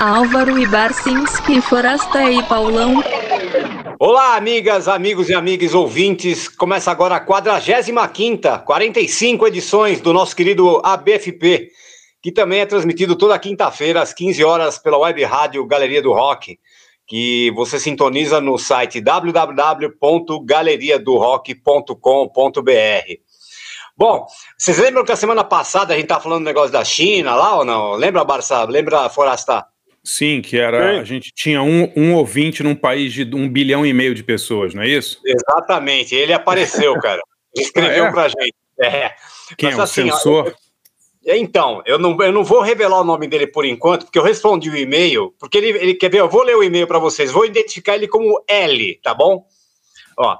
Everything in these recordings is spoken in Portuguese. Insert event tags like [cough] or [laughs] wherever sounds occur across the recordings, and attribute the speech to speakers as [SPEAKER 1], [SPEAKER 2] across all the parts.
[SPEAKER 1] Álvaro Ibarcinski, Forasta e Paulão.
[SPEAKER 2] Olá, amigas, amigos e amigas ouvintes. Começa agora a 45ª, 45 edições do nosso querido ABFP, que também é transmitido toda quinta-feira às 15 horas pela web rádio Galeria do Rock, que você sintoniza no site www.galeriadorock.com.br. Bom, vocês lembram que a semana passada a gente estava falando do negócio da China lá ou não? Lembra, Barça? Lembra, Forasta?
[SPEAKER 3] Sim, que era. Sim. A gente tinha um, um ouvinte num país de um bilhão e meio de pessoas, não é isso?
[SPEAKER 2] Exatamente, ele apareceu, cara. Escreveu [laughs] ah, é? pra gente. É.
[SPEAKER 3] Quem Mas, é o assim, censor?
[SPEAKER 2] Eu, então, eu não, eu não vou revelar o nome dele por enquanto, porque eu respondi o e-mail, porque ele, ele quer ver, eu vou ler o e-mail para vocês, vou identificar ele como L, tá bom? Ó,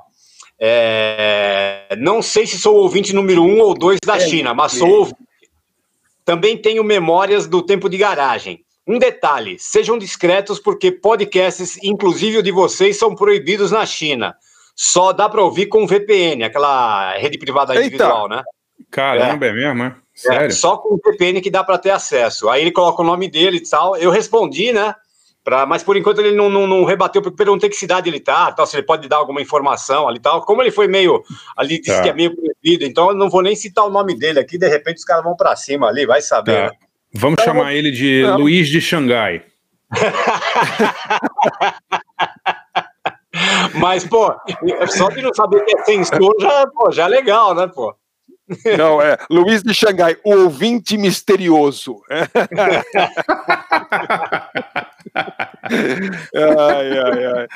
[SPEAKER 2] é, não sei se sou o ouvinte número um ou dois da China, mas sou ouvinte. Também tenho memórias do tempo de garagem. Um detalhe: sejam discretos, porque podcasts, inclusive o de vocês, são proibidos na China. Só dá para ouvir com VPN, aquela rede privada Eita. individual, né?
[SPEAKER 3] Caramba, é, é mesmo, é? Sério? É,
[SPEAKER 2] só com o VPN que dá para ter acesso. Aí ele coloca o nome dele e tal. Eu respondi, né? Pra, mas por enquanto ele não, não, não rebateu, porque perguntei que cidade ele tá, tal, se ele pode dar alguma informação ali tal. Como ele foi meio ali, disse tá. que é meio proibido, então eu não vou nem citar o nome dele aqui, de repente os caras vão para cima ali, vai saber. Tá. Né?
[SPEAKER 3] Vamos então, chamar ele de não. Luiz de Xangai. [laughs]
[SPEAKER 2] Mas, pô, só de não saber que é censor já, pô, já é legal, né, pô?
[SPEAKER 4] Não, é Luiz de Xangai, o ouvinte misterioso. [laughs] ai, ai, ai.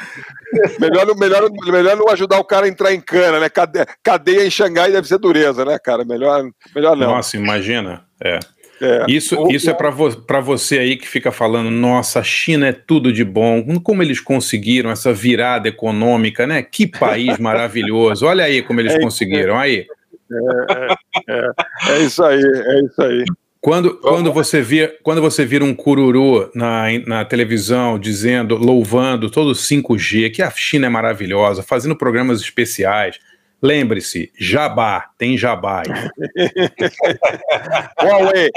[SPEAKER 4] Melhor, melhor, melhor não ajudar o cara a entrar em cana, né? Cadeia, cadeia em Xangai deve ser dureza, né, cara? Melhor, melhor não.
[SPEAKER 3] Nossa, imagina. É. É. Isso, o, isso é para vo você aí que fica falando, nossa, a China é tudo de bom, como eles conseguiram essa virada econômica, né? Que país maravilhoso. Olha aí como eles é, conseguiram, aí.
[SPEAKER 4] É, é, é, isso aí, é isso aí.
[SPEAKER 3] Quando, quando, você via, quando você vira um cururu na, na televisão dizendo, louvando todo o 5G, que a China é maravilhosa, fazendo programas especiais, lembre-se, jabá, tem jabá. [laughs]
[SPEAKER 4] Huawei,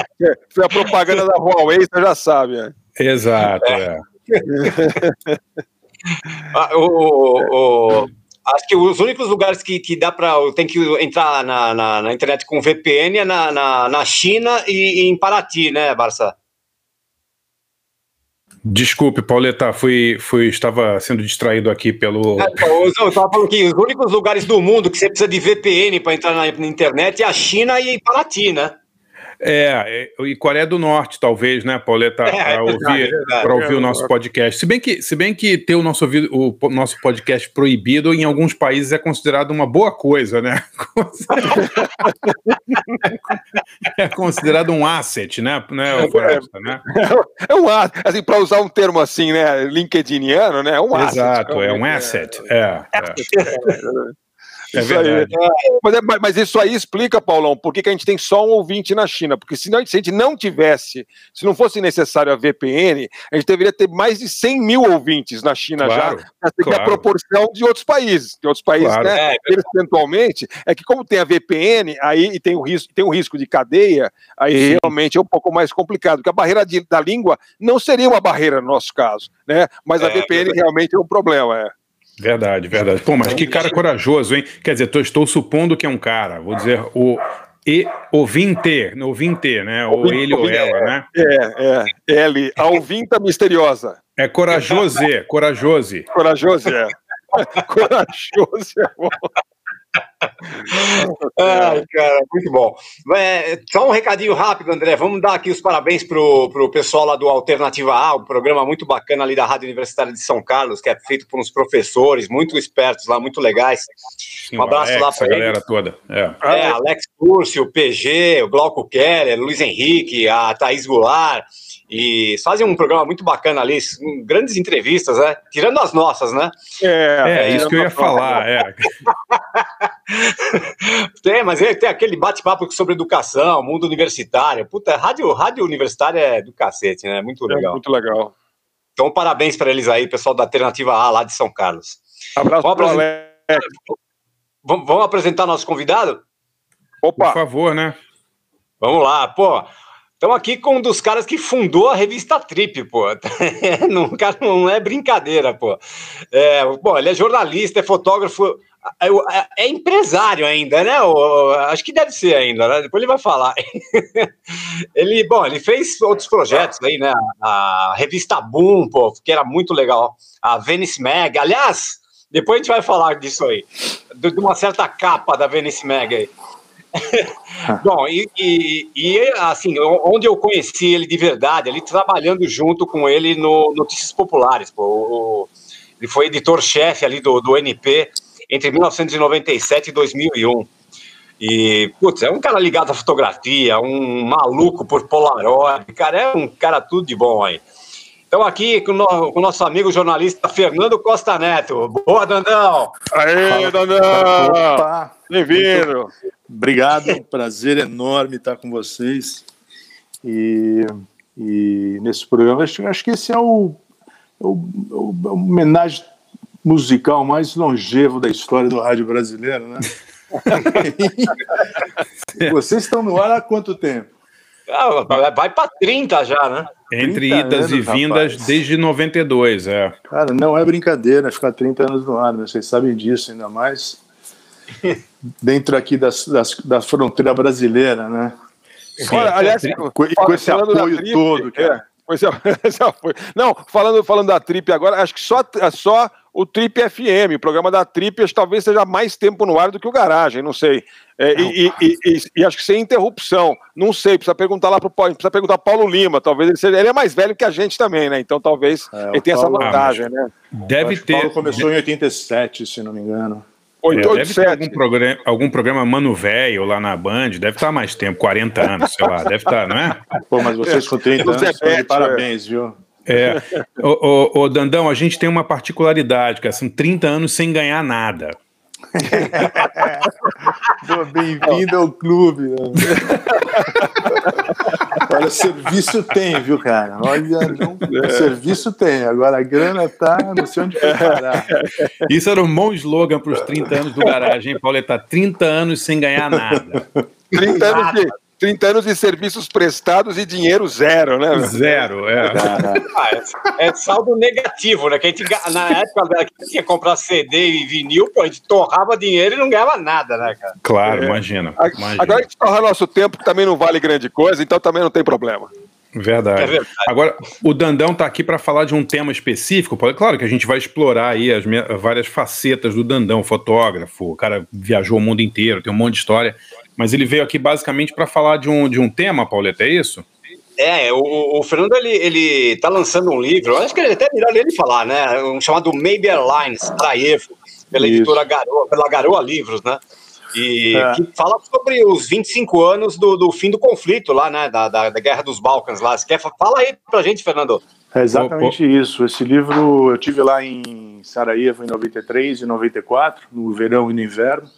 [SPEAKER 4] foi a propaganda da Huawei, você já sabe. Né?
[SPEAKER 3] Exato, é.
[SPEAKER 2] ah, o, o, Acho que os únicos lugares que, que dá para. Tem que entrar na, na, na, internet com VPN é na, na, na China e, e, em Paraty, né, Barça?
[SPEAKER 3] Desculpe, Pauleta, fui, fui, estava sendo distraído aqui pelo. É,
[SPEAKER 2] eu estava falando que os únicos lugares do mundo que você precisa de VPN para entrar na, internet é a China e Paraty, né?
[SPEAKER 3] É, e Coreia do Norte, talvez, né, Pauleta, é, para é ouvir, é ouvir o nosso podcast. Se bem que, se bem que ter o nosso, o nosso podcast proibido em alguns países é considerado uma boa coisa, né? [laughs] é considerado um asset, né? né,
[SPEAKER 4] é, Floresta, né? é um asset, assim, para usar um termo assim, né, LinkedIniano, né? É um
[SPEAKER 3] asset. Exato, é um asset. É. é.
[SPEAKER 4] É isso aí. Mas, é, mas, isso aí explica, Paulão, por que, que a gente tem só um ouvinte na China. Porque se, não, se a gente não tivesse, se não fosse necessário a VPN, a gente deveria ter mais de 100 mil ouvintes na China claro, já, para ter claro. a proporção de outros países. De outros países, claro. né? É, percentualmente, é que como tem a VPN, aí e tem o risco, tem o risco de cadeia, aí Sim. realmente é um pouco mais complicado. Porque a barreira de, da língua não seria uma barreira no nosso caso, né? Mas a é, VPN realmente é um problema, é.
[SPEAKER 3] Verdade, verdade. Pô, mas que cara corajoso, hein? Quer dizer, tô, estou supondo que é um cara, vou dizer, o e ouvinte, ouvinte, né? Ou ele ou ela, né?
[SPEAKER 4] É, é. Ele, a ouvinta misteriosa.
[SPEAKER 3] É corajoso, corajoso.
[SPEAKER 4] Corajoso, é. [laughs] corajoso é bom.
[SPEAKER 2] Ai, cara, muito bom. É, só um recadinho rápido, André. Vamos dar aqui os parabéns pro, pro pessoal lá do Alternativa A, um programa muito bacana ali da Rádio Universitária de São Carlos, que é feito por uns professores muito espertos lá, muito legais.
[SPEAKER 3] Sim, um abraço Alex, lá para a galera toda.
[SPEAKER 2] É. é, Alex Curcio, o PG, o Glauco Keller, Luiz Henrique, a Thaís Goulart. E fazem um programa muito bacana ali, grandes entrevistas, né? Tirando as nossas, né?
[SPEAKER 3] É, é, é isso que eu ia falar, é. [laughs]
[SPEAKER 2] tem, mas tem aquele bate-papo sobre educação, mundo universitário. Puta, rádio, rádio universitária é do cacete, né? Muito é legal. É
[SPEAKER 4] muito legal.
[SPEAKER 2] Então, parabéns para eles aí, pessoal da Alternativa A lá de São Carlos.
[SPEAKER 4] Abraço vamos, apresentar...
[SPEAKER 2] vamos, vamos apresentar nosso convidado?
[SPEAKER 3] Opa! Por favor, né?
[SPEAKER 2] Vamos lá, pô. Estamos aqui com um dos caras que fundou a revista Trip, pô. [laughs] não, não é brincadeira, pô. É, ele é jornalista, é fotógrafo, é, é, é empresário ainda, né? acho que deve ser ainda, né? Depois ele vai falar. [laughs] ele, bom, ele fez outros projetos aí, né? A, revista Boom, pô, que era muito legal. A Venice Mag, aliás, depois a gente vai falar disso aí, de uma certa capa da Venice Mag aí. [laughs] Bom, e, e, e, assim, onde eu conheci ele de verdade, ali trabalhando junto com ele no Notícias Populares, pô, o, ele foi editor-chefe ali do, do NP entre 1997 e 2001. E, putz, é um cara ligado à fotografia, um maluco por Polaroid, cara, é um cara tudo de bom aí. Então, aqui com o, com o nosso amigo jornalista Fernando Costa Neto. Boa, Dandão!
[SPEAKER 5] Aê, Dandão! Bem-vindo! Obrigado, prazer enorme estar com vocês. E, e nesse programa, acho, acho que esse é o, é o, é o, é o homenagem musical mais longevo da história do rádio brasileiro, né? [laughs] Vocês estão no ar há quanto tempo?
[SPEAKER 2] Ah, vai para 30 já, né?
[SPEAKER 3] Entre idas anos, e vindas rapaz. desde 92, é.
[SPEAKER 5] Cara, não é brincadeira ficar 30 anos no ar, né? vocês sabem disso, ainda mais [laughs] dentro aqui das, das, da fronteira brasileira, né?
[SPEAKER 4] Sim, Olha, aliás, com, com esse apoio trip, todo, é, esse, esse apoio. Não, falando, falando da Trip agora, acho que só, só o Trip FM, o programa da Trip, talvez seja mais tempo no ar do que o Garagem, não sei. É, não, e, e, e, e, acho que sem interrupção, não sei, precisa perguntar lá pro precisa perguntar Paulo Lima, talvez ele seja, ele é mais velho que a gente também, né? Então talvez é, ele tenha Paulo, essa vantagem, né?
[SPEAKER 3] Deve ter. O
[SPEAKER 5] Paulo começou em 87, se não me engano.
[SPEAKER 3] 8, é, deve ter algum programa, algum programa Mano Velho lá na Band, deve estar mais tempo, 40 anos, sei lá, deve estar, não é?
[SPEAKER 5] Pô, mas vocês com 30 anos estão de parabéns, viu?
[SPEAKER 3] É. Ô, ô, ô, Dandão, a gente tem uma particularidade, que são 30 anos sem ganhar nada. [laughs]
[SPEAKER 5] Bem-vindo ao clube. Né? [laughs] Olha, serviço tem, viu, cara? Olha, não, é. serviço tem. Agora a grana tá, não sei onde parar.
[SPEAKER 3] Isso era um bom slogan para os 30 anos do garagem, hein, Pauleta? 30 anos sem ganhar nada.
[SPEAKER 4] 30 anos de 30 anos de serviços prestados e dinheiro zero, né?
[SPEAKER 3] Zero, é.
[SPEAKER 2] Ah, é, é, saldo negativo, né? Que a gente, na época que a gente ia comprar CD e vinil, pô, a gente torrava dinheiro e não ganhava nada, né, cara?
[SPEAKER 3] Claro, é. imagina,
[SPEAKER 4] imagina. Agora a gente torra nosso tempo, que também não vale grande coisa, então também não tem problema.
[SPEAKER 3] Verdade. É verdade. Agora, o Dandão está aqui para falar de um tema específico. Claro que a gente vai explorar aí as várias facetas do Dandão, fotógrafo. O cara viajou o mundo inteiro, tem um monte de história. Mas ele veio aqui basicamente para falar de um, de um tema, Pauleta, é isso?
[SPEAKER 2] É, o, o, Fernando ele, ele tá lançando um livro, acho que é até melhor ele falar, né? Um chamado Maybe Airlines, Sarajevo, pela Isso. editora Garoa, pela Garoa Livros, né? E é. que fala sobre os 25 anos do, do fim do conflito lá, né? Da, da, da Guerra dos Balcãs lá. Você quer, fala aí pra gente, Fernando.
[SPEAKER 5] É exatamente isso. Esse livro eu tive lá em Sarajevo em 93 e 94, no verão e no inverno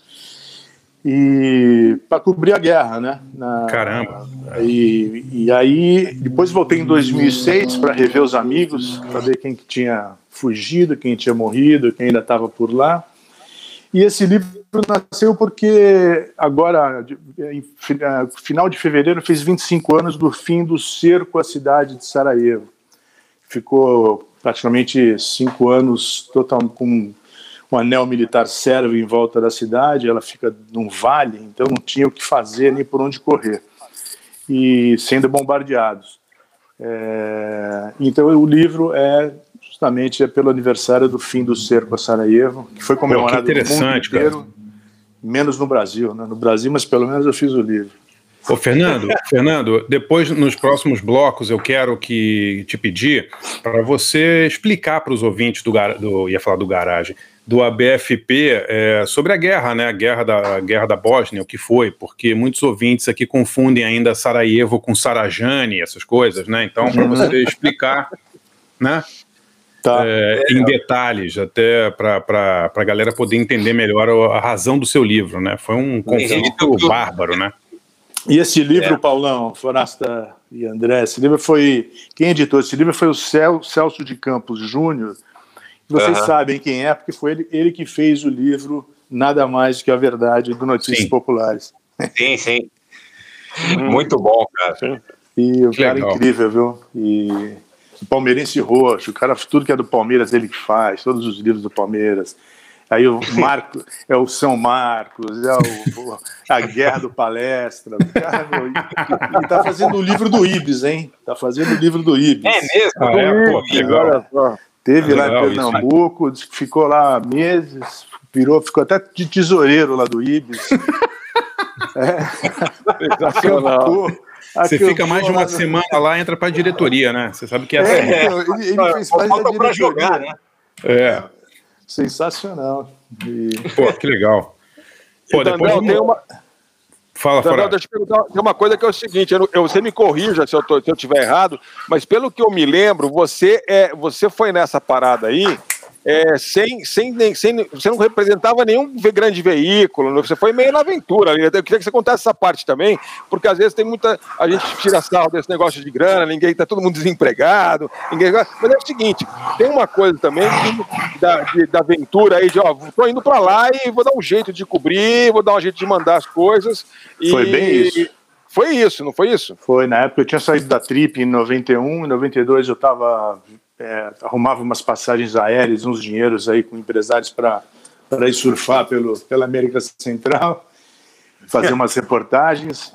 [SPEAKER 5] e para cobrir a guerra, né?
[SPEAKER 3] Na, Caramba.
[SPEAKER 5] E, e aí depois voltei em 2006 para rever os amigos, para ver quem que tinha fugido, quem tinha morrido, quem ainda estava por lá. E esse livro nasceu porque agora, em final de fevereiro, fez 25 anos do fim do cerco à cidade de Sarajevo. Ficou praticamente cinco anos total com um anel militar sérvio em volta da cidade, ela fica num vale, então não tinha o que fazer nem por onde correr, e sendo bombardeados. É, então o livro é justamente é pelo aniversário do fim do cerco a Sarajevo, que foi comemorado
[SPEAKER 3] que no mundo inteiro, cara.
[SPEAKER 5] menos no Brasil, né? no Brasil, mas pelo menos eu fiz o livro.
[SPEAKER 3] Ô, Fernando, [laughs] Fernando, depois nos próximos blocos eu quero que te pedir para você explicar para os ouvintes do, do ia falar do garagem, do ABFP é, sobre a guerra, né? A guerra da a guerra da Bósnia, o que foi, porque muitos ouvintes aqui confundem ainda Sarajevo com Sarajane, essas coisas, né? Então, para você [laughs] explicar, né? Tá. É, em detalhes, até para a galera poder entender melhor a, a, razão do seu livro, né? Foi um conflito bárbaro, né?
[SPEAKER 5] E esse livro, é. Paulão, Forasta e André, esse livro foi. Quem editou esse livro foi o Celso de Campos Júnior, vocês uhum. sabem quem é, porque foi ele, ele que fez o livro Nada Mais que a Verdade do Notícias sim. Populares.
[SPEAKER 2] Sim, sim. Muito bom, cara.
[SPEAKER 5] E o que cara legal. é incrível, viu? E o palmeirense roxo, o cara, tudo que é do Palmeiras ele que faz, todos os livros do Palmeiras. Aí o Marco é o São Marcos, é o, a Guerra do Palestra. Cara, meu, ele tá fazendo o livro do Ibis, hein? Tá fazendo o livro do Ibis.
[SPEAKER 2] É mesmo? Ah, é, pô,
[SPEAKER 5] agora, ó, teve é lá em Pernambuco, isso, ficou lá meses, virou, ficou até de tesoureiro lá do Ibis. [laughs]
[SPEAKER 3] é. Sensacional. Você fica mais de uma semana lá, entra para a diretoria, né? Você sabe que é, assim.
[SPEAKER 5] É, ele, ele fez parte da diretoria. jogar, né?
[SPEAKER 3] É.
[SPEAKER 5] Sensacional. E...
[SPEAKER 3] Pô, que legal.
[SPEAKER 4] Pô, então, depois tem uma... Fala, fala. Deixa eu perguntar uma coisa que é o seguinte, eu, eu, você me corrija se eu, tô, se eu tiver errado, mas pelo que eu me lembro, você, é, você foi nessa parada aí é, sem, sem, sem, você não representava nenhum grande veículo, você foi meio na aventura ali. Eu queria que você contasse essa parte também, porque às vezes tem muita. A gente tira sarro desse negócio de grana, ninguém tá todo mundo desempregado, ninguém. Mas é o seguinte: tem uma coisa também da, de, da aventura aí, de ó, tô indo para lá e vou dar um jeito de cobrir, vou dar um jeito de mandar as coisas. E,
[SPEAKER 5] foi bem isso.
[SPEAKER 4] Foi isso, não foi isso?
[SPEAKER 5] Foi, na época eu tinha saído da Trip em 91, em 92 eu estava é, arrumava umas passagens aéreas, uns dinheiros aí com empresários para ir surfar pelo, pela América Central, fazer umas reportagens.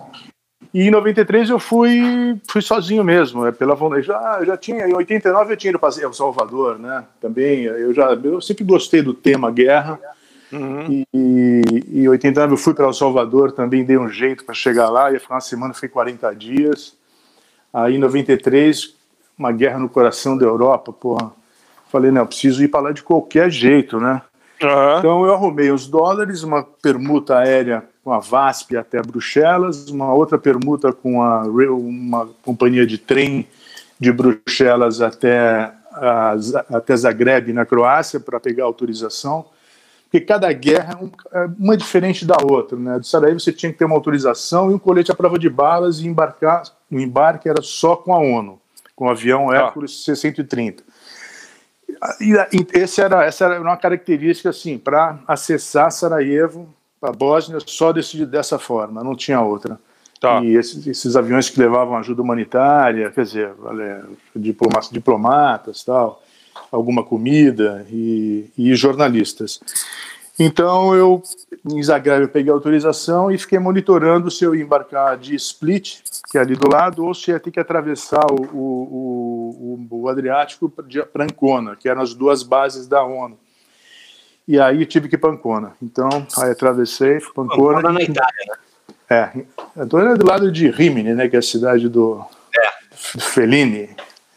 [SPEAKER 5] E em 93 eu fui, fui sozinho mesmo, é, pela já já tinha em 89 eu tinha ido para El Salvador, né? Também eu já eu sempre gostei do tema guerra. Uhum. E, em 89 eu fui para El Salvador, também dei um jeito para chegar lá, ia ficar uma semana, fui 40 dias. Aí em 93 uma guerra no coração da Europa, porra. Falei, não, preciso ir para lá de qualquer jeito, né? Uhum. Então eu arrumei os dólares, uma permuta aérea com a VASP até Bruxelas, uma outra permuta com a, uma companhia de trem de Bruxelas até, a, até Zagreb, na Croácia, para pegar autorização. Porque cada guerra é, é uma diferente da outra. Né? Do Sarajevo você tinha que ter uma autorização e um colete à prova de balas e embarcar. O embarque era só com a ONU com o avião ah. Hércules C-130. E, esse era, essa era uma característica assim, para acessar Sarajevo, a Bósnia, só desse, dessa forma, não tinha outra. Tá. E esses, esses, aviões que levavam ajuda humanitária, quer dizer, diplomatas, diplomatas tal, alguma comida e, e jornalistas. Então eu, em Zagreb, eu peguei a autorização e fiquei monitorando se eu ia embarcar de Split, que é ali do lado, ou se ia ter que atravessar o, o, o, o Adriático para Ancona, que eram as duas bases da ONU. E aí tive que ir para Ancona. Então, aí atravessei, fui para Ancona. Ancona na Itália, né? É, Ancona é do lado de Rimini, né, que é a cidade do, é. do Fellini.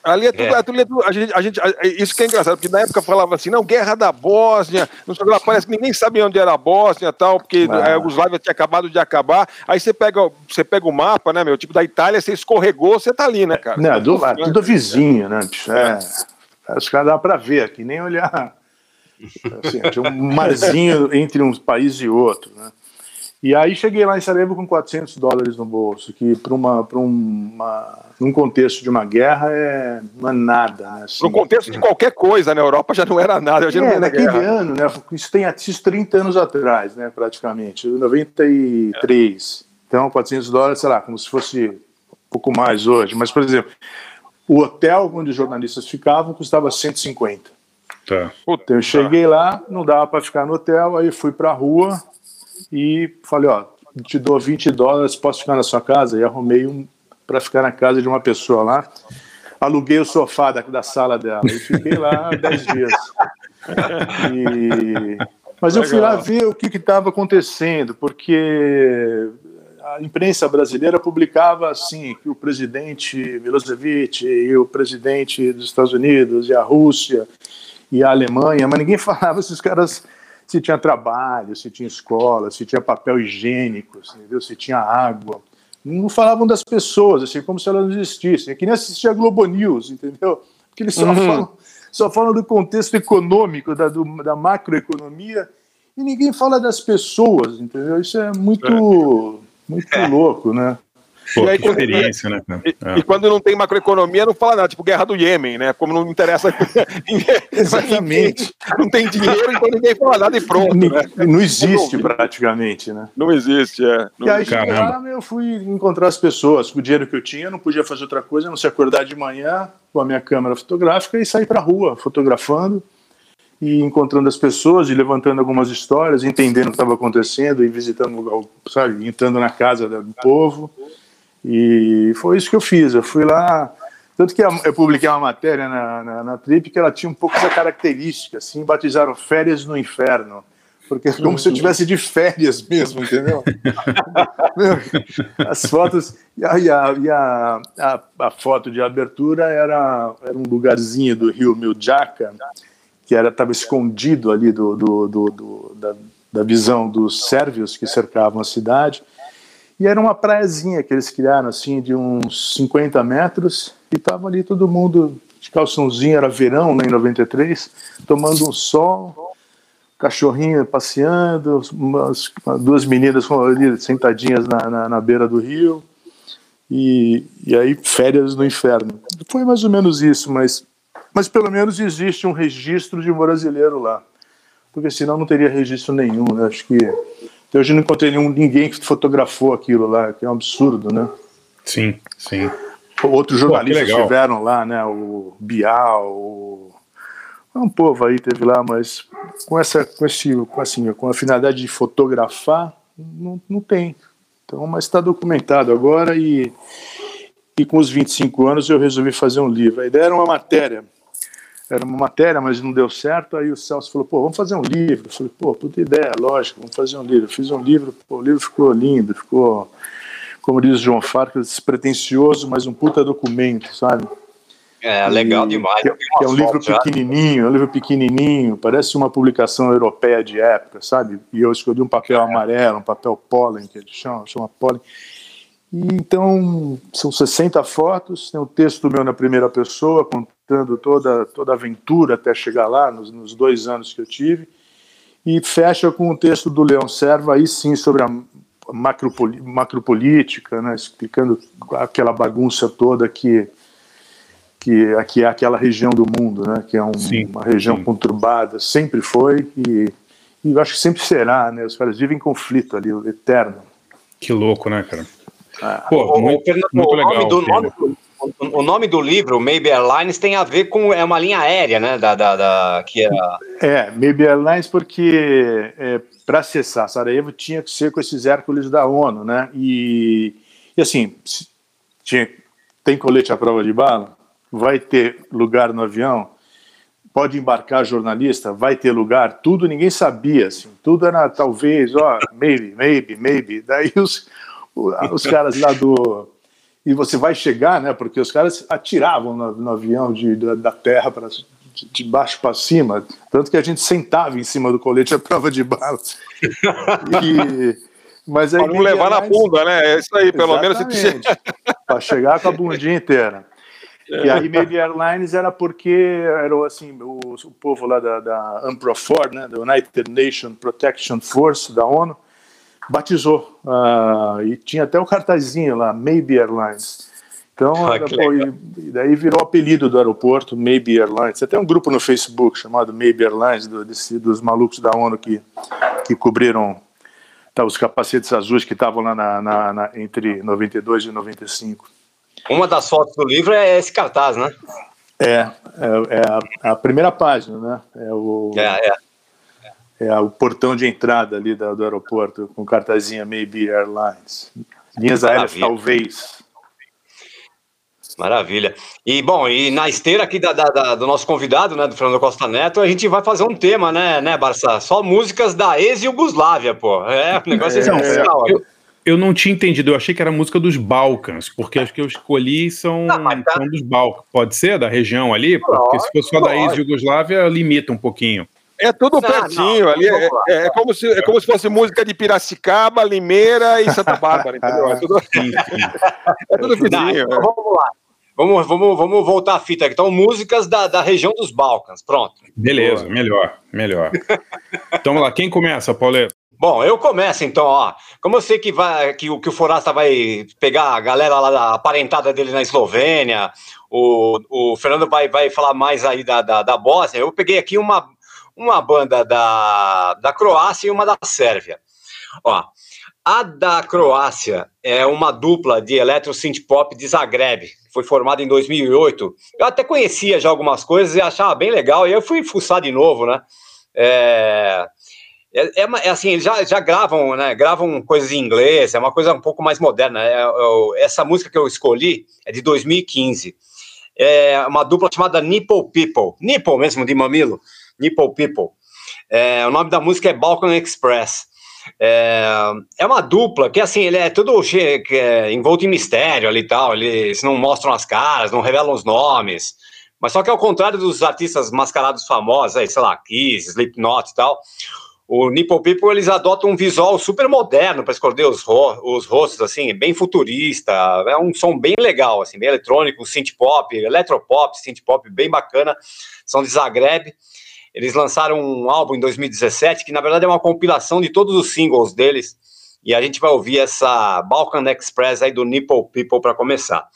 [SPEAKER 4] Ali é tudo, é. É tudo, é tudo, a gente, a gente, isso que é engraçado, porque na época falava assim, não, guerra da Bósnia, não sei lá, parece que ninguém sabia onde era a Bósnia tal, porque ah. a Yugoslávia tinha acabado de acabar. Aí você pega, você pega o mapa, né, meu, tipo da Itália, você escorregou, você tá ali, né, cara?
[SPEAKER 5] Não, do lado, tudo vizinho, né, bicho? É. é. Os caras dá pra ver aqui, nem olhar. [laughs] Assim, tinha um marzinho entre um país e outro, né? E aí cheguei lá em Sarajevo com 400 dólares no bolso, que para uma, pra uma, num contexto de uma guerra é, não é nada. Né?
[SPEAKER 4] Assim, no contexto de qualquer coisa na Europa já não era nada. Já
[SPEAKER 5] é, não naquele guerra. ano, né? Isso tem isso 30 anos atrás, né? Praticamente, 93. É. Então, 400 dólares, sei lá, como se fosse um pouco mais hoje. Mas, por exemplo, o hotel onde os jornalistas ficavam custava 150. Tá. Então eu cheguei lá, não dava para ficar no hotel, aí fui para a rua, e falei, ó, te dou 20 dólares, posso ficar na sua casa? E arrumei um para ficar na casa de uma pessoa lá. Aluguei o sofá da, da sala dela e fiquei lá 10 dias. E... Mas eu fui lá ver o que estava acontecendo, porque a imprensa brasileira publicava assim que o presidente Milosevic e o presidente dos Estados Unidos e a Rússia e a Alemanha, mas ninguém [laughs] falava se os caras se tinha trabalho, se tinha escola, se tinha papel higiênico, entendeu? se tinha água. Não falavam das pessoas, assim, como se elas não existissem. É que nem assistir a Globo News, entendeu? Porque eles só, uhum. falam, só falam do contexto econômico, da, do, da macroeconomia, e ninguém fala das pessoas, entendeu? Isso é muito, é. muito é. louco, né?
[SPEAKER 4] Pô, e aí, quando, experiência, né? E, é. e, quando não tem macroeconomia, não fala nada, tipo guerra do Iêmen, né? Como não interessa. [laughs]
[SPEAKER 5] Exatamente.
[SPEAKER 4] não tem dinheiro, então ninguém fala nada e pronto. Não,
[SPEAKER 5] né? não existe praticamente, né?
[SPEAKER 4] Não existe, é. Não
[SPEAKER 5] e aí, lá, eu fui encontrar as pessoas. Com o dinheiro que eu tinha, eu não podia fazer outra coisa, não se acordar de manhã com a minha câmera fotográfica e sair para rua fotografando e encontrando as pessoas e levantando algumas histórias, entendendo o que estava acontecendo e visitando, sabe, entrando na casa do povo. E foi isso que eu fiz. Eu fui lá. Tanto que eu publiquei uma matéria na, na, na Trip que ela tinha um pouco essa característica, assim, batizaram Férias no Inferno. Porque é como se eu tivesse de férias mesmo, entendeu? [laughs] As fotos. E a, e a, a, a, foto de abertura era, era um lugarzinho do rio Miljaca, que estava escondido ali do, do, do, do da, da visão dos sérvios que cercavam a cidade. E era uma praiazinha que eles criaram, assim, de uns 50 metros, e tava ali todo mundo de calçãozinho, era verão, né, em 93, tomando um sol, cachorrinho passeando, umas, duas meninas ali sentadinhas na, na, na beira do rio, e, e aí férias no inferno. Foi mais ou menos isso, mas, mas pelo menos existe um registro de um brasileiro lá, porque senão não teria registro nenhum, né? Acho que até hoje não encontrei nenhum, ninguém que fotografou aquilo lá, que é um absurdo, né?
[SPEAKER 3] Sim, sim.
[SPEAKER 5] Outros jornalistas Pô, estiveram lá, né? O Bial, o... um povo aí teve lá, mas com essa, com esse, com assim, com a finalidade de fotografar, não, não tem. Então, mas está documentado agora e e com os 25 anos eu resolvi fazer um livro. A ideia era uma matéria era uma matéria, mas não deu certo. Aí o Celso falou: pô, vamos fazer um livro. Eu falei: pô, puta ideia, lógico, vamos fazer um livro. Eu fiz um livro, pô, o livro ficou lindo, ficou, como diz o João Farca, despretensioso, mas um puta documento, sabe?
[SPEAKER 2] É, legal
[SPEAKER 5] e,
[SPEAKER 2] demais.
[SPEAKER 5] Que, que é um livro pequenininho, é um livro pequenininho, parece uma publicação europeia de época, sabe? E eu escolhi um papel é. amarelo, um papel pólen, que eles chamam, chama pólen. E então, são 60 fotos, tem o um texto meu na primeira pessoa, toda, toda a aventura até chegar lá, nos, nos dois anos que eu tive, e fecha com o texto do Leão Serva, aí sim, sobre a macropoli, macropolítica, né, explicando aquela bagunça toda que, que aqui é aquela região do mundo, né, que é um, sim, uma região sim. conturbada, sempre foi e, e acho que sempre será, né, os caras vivem em conflito ali, eterno.
[SPEAKER 3] Que louco, né, cara?
[SPEAKER 2] Ah, Pô, muito, muito legal. Do, nome, o, nome do livro, Maybe Airlines, tem a ver com é uma linha aérea, né? Da, da, da que era...
[SPEAKER 5] É, Maybe Airlines porque é, para acessar Sarajevo tinha que ser com esses Hércules da ONU, né? E, e assim, tinha, tem colete à prova de bala? Vai ter lugar no avião? Pode embarcar jornalista? Vai ter lugar? Tudo ninguém sabia, assim. Tudo era talvez, ó, maybe, maybe, maybe. Daí os os caras lá do. E você vai chegar, né? Porque os caras atiravam no, no avião de, da, da terra para de, baixo para cima, tanto que a gente sentava em cima do colete à prova de bala. [laughs]
[SPEAKER 4] E, mas aí, para não levar na bunda, né? É isso aí, pelo menos.
[SPEAKER 5] para chegar com a bundinha inteira. É. E aí Maybe Airlines era porque era assim o, o povo lá da, da UNPROFOR, né, da United Nations Protection Force da ONU, batizou. Uh, e tinha até o cartazinho lá, Maybe Airlines. Então, ah, era, pô, e, e, daí virou apelido do aeroporto, Maybe Airlines. Tem até um grupo no Facebook chamado Maybe Airlines, do, desse, dos malucos da ONU que, que cobriram tá, os capacetes azuis que estavam lá na, na, na, entre 92 e 95.
[SPEAKER 2] Uma das fotos do livro é esse cartaz, né?
[SPEAKER 5] É, é, é a, a, primeira página, né? É o, é, é é o portão de entrada ali do, do aeroporto, com cartazinha Maybe Airlines. Linhas aéreas, talvez.
[SPEAKER 2] Maravilha. E bom, e na esteira aqui da, da, do nosso convidado, né, do Fernando Costa Neto, a gente vai fazer um tema, né, né, Barça? Só músicas da ex-Yugoslávia, pô. É, o negócio é,
[SPEAKER 3] essencial. É, eu, eu não tinha entendido, eu achei que era música dos Balcãs, porque as que eu escolhi são, não, tá... são dos Balcãs. Pode ser da região ali? Porque se for só da ex-Yugoslávia, limita um pouquinho.
[SPEAKER 4] É tudo pertinho não, ali. É, é, é, como se, é como se fosse música de Piracicaba, Limeira e Santa [laughs] Bárbara, entendeu? É tudo, [laughs]
[SPEAKER 2] é tudo vizinho. Então, vamos lá. Vamos, vamos, vamos voltar à fita aqui. Então, músicas da, da região dos Balcãs. Pronto.
[SPEAKER 3] Beleza, Boa. melhor, melhor. então, vamos lá. Quem começa, Pauleto?
[SPEAKER 2] Bom, eu começo então, ó. Como eu sei que, vai, que, o, que o Forasta vai pegar a galera lá da aparentada dele na Eslovênia, o, o Fernando vai, vai falar mais aí da, da, da Bósnia, eu peguei aqui uma, uma banda da, da Croácia e uma da Sérvia. Ó, a da Croácia é uma dupla de eletro synth pop de Zagreb, foi formada em 2008. Eu até conhecia já algumas coisas e achava bem legal, e eu fui fuçar de novo, né? É, é, é, é, assim, eles já, já gravam, né? Gravam coisas em inglês, é uma coisa um pouco mais moderna. É, é essa música que eu escolhi é de 2015. É uma dupla chamada Nipple People. Nipple mesmo, de mamilo. Nipple People. É, o nome da música é Balkan Express. É, é uma dupla que, assim, ele é che- é, envolto em mistério ali e tal. Eles não mostram as caras, não revelam os nomes. Mas só que ao contrário dos artistas mascarados famosos, aí, sei lá, Kiss, Slipknot e tal, o Nipple People eles adotam um visual super moderno para esconder os, ro os rostos, assim, bem futurista. É um som bem legal, assim, bem eletrônico, synth pop, eletropop, synth pop, bem bacana. São de Zagreb. Eles lançaram um álbum em 2017 que na verdade é uma compilação de todos os singles deles. E a gente vai ouvir essa Balkan Express aí do Nipple People para começar.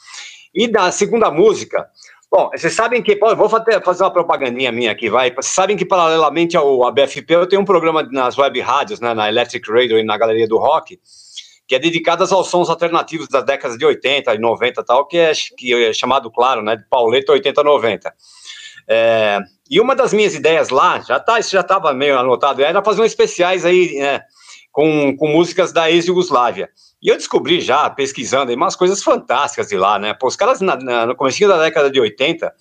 [SPEAKER 2] E da segunda música, Bom, vocês sabem que, vou fazer uma propagandinha minha aqui, vai. Vocês sabem que, paralelamente ao ABFP, eu tenho um programa nas web rádios, né, na Electric Radio e na Galeria do Rock, que é dedicado aos sons alternativos das décadas de 80 e 90 e tal, que é, que é chamado, claro, né, de Pauleta 80-90. É, e uma das minhas ideias lá, já tá, isso já estava meio anotado, era fazer um especiais aí, né, com, com músicas da ex-Yugoslávia. E eu descobri já, pesquisando, aí, umas coisas fantásticas de lá, né? Pô, os caras, na, na, no começo da década de 80,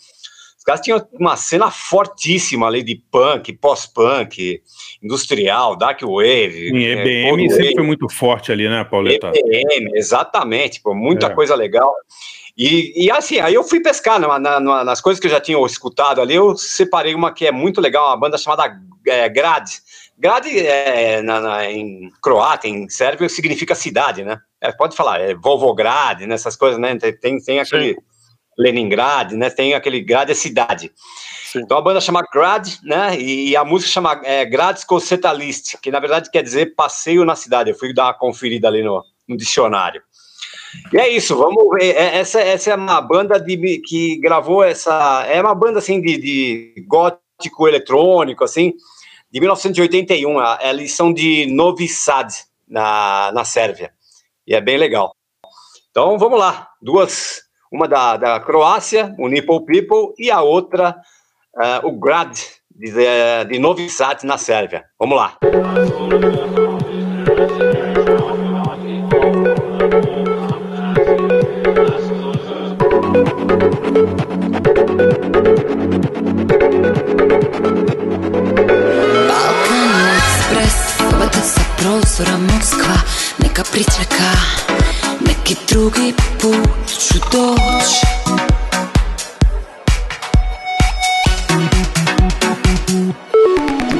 [SPEAKER 2] os caras tinham uma cena fortíssima ali de punk, pós-punk, industrial, dark wave.
[SPEAKER 3] Sim, EBM é, sempre wave. foi muito forte ali, né, Pauleta?
[SPEAKER 2] EBM, exatamente, pô, muita é. coisa legal. E, e, assim, aí eu fui pescar na, na, nas coisas que eu já tinha escutado ali, eu separei uma que é muito legal, uma banda chamada é, Grad, Grad é, na, na, em croata, em sérvio, significa cidade, né? É, pode falar, é Volvograd, nessas né, coisas, né? Tem, tem aquele Sim. Leningrad, né? Tem aquele Grad é cidade. Sim. Então a banda chama Grad, né? E a música chama é, Gradsko Setalist, que na verdade quer dizer passeio na cidade. Eu fui dar uma conferida ali no, no dicionário. E é isso, vamos ver. É, essa, essa é uma banda de, que gravou essa. É uma banda assim de, de gótico eletrônico, assim de 1981. Eles são de Novi Sad, na, na Sérvia. E é bem legal. Então vamos lá. Duas. Uma da, da Croácia, o Nipple People, e a outra, uh, o Grad, de, de Novi Sad, na Sérvia. Vamos lá.
[SPEAKER 6] Prostora Moskva Neka pričeka. Neki drugi put ću doći.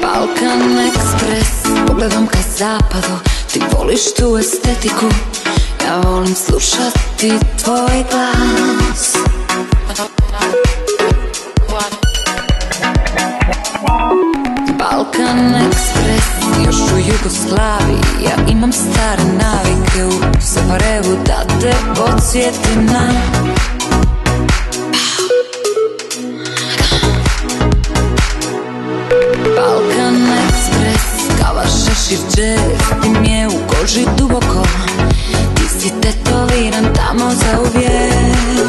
[SPEAKER 6] Balkan Express Pogledam ka zapadu. Ti voliš tu estetiku Ja volim slušati tvoj glas Balkan Express još u Jugoslaviji. Ja imam stare navike u Sarajevu Da te podsjetim na. Balkan Express Kava šešir džez Ti mi je u koži duboko. Ti si tetoviran tamo za uvijek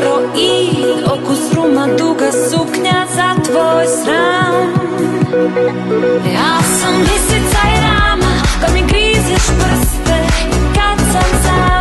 [SPEAKER 6] sam i okus ruma duga suknja za tvoj sram. Ja sam lisica i rama, pa mi grizeš prste kad sam sama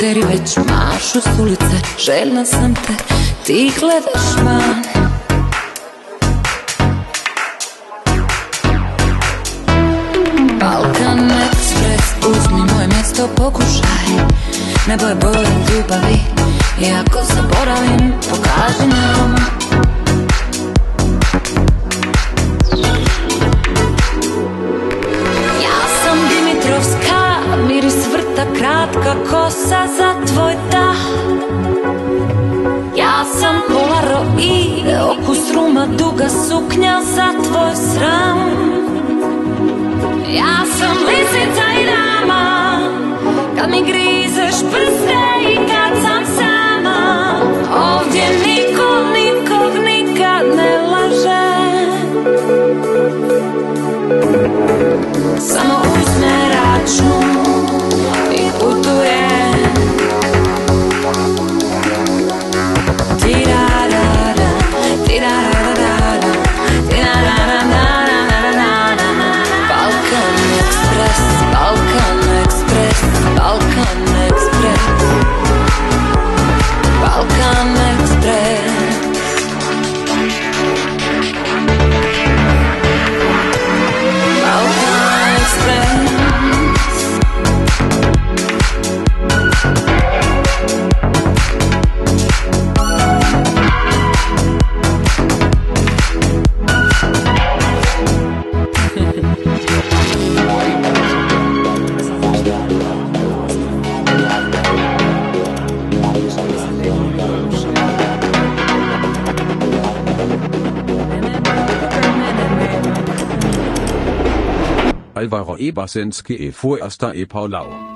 [SPEAKER 6] dan i nestaće Amateri već mašu s ulice Željna sam te, ti gledaš van. Balkan Express Uzmi moje mjesto, pokušaj. Nebo je bolje ljubavi I ako zaboravim, pokaži nam kratka kosa za tvoj dah. Ja sam polaroid, okus ruma, duga suknja za tvoj sram. Ja sam lisica i dama, kad mi grizeš prste i kad sam sama. Ovdje niko nikog nikad ne laže. Samo uzme račun
[SPEAKER 7] Alvaro E. Basinski e Forasta e Paulau.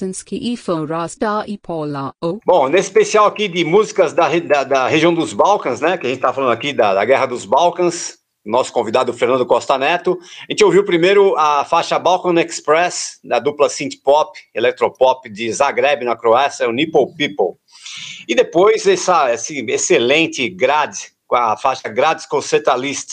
[SPEAKER 8] E Basinski e Forasta e Paula O.
[SPEAKER 2] Bom, nesse especial aqui de músicas da, da, da região dos Balcãs, né? Que a gente tá falando aqui da, da Guerra dos Balcãs, nosso convidado Fernando Costa Neto. A gente ouviu primeiro a faixa Balkan Express, da dupla synth pop, electropop de Zagreb, na Croácia, o Nipple People. E depois essa, esse excelente grad, com a faixa Grades Concetalist,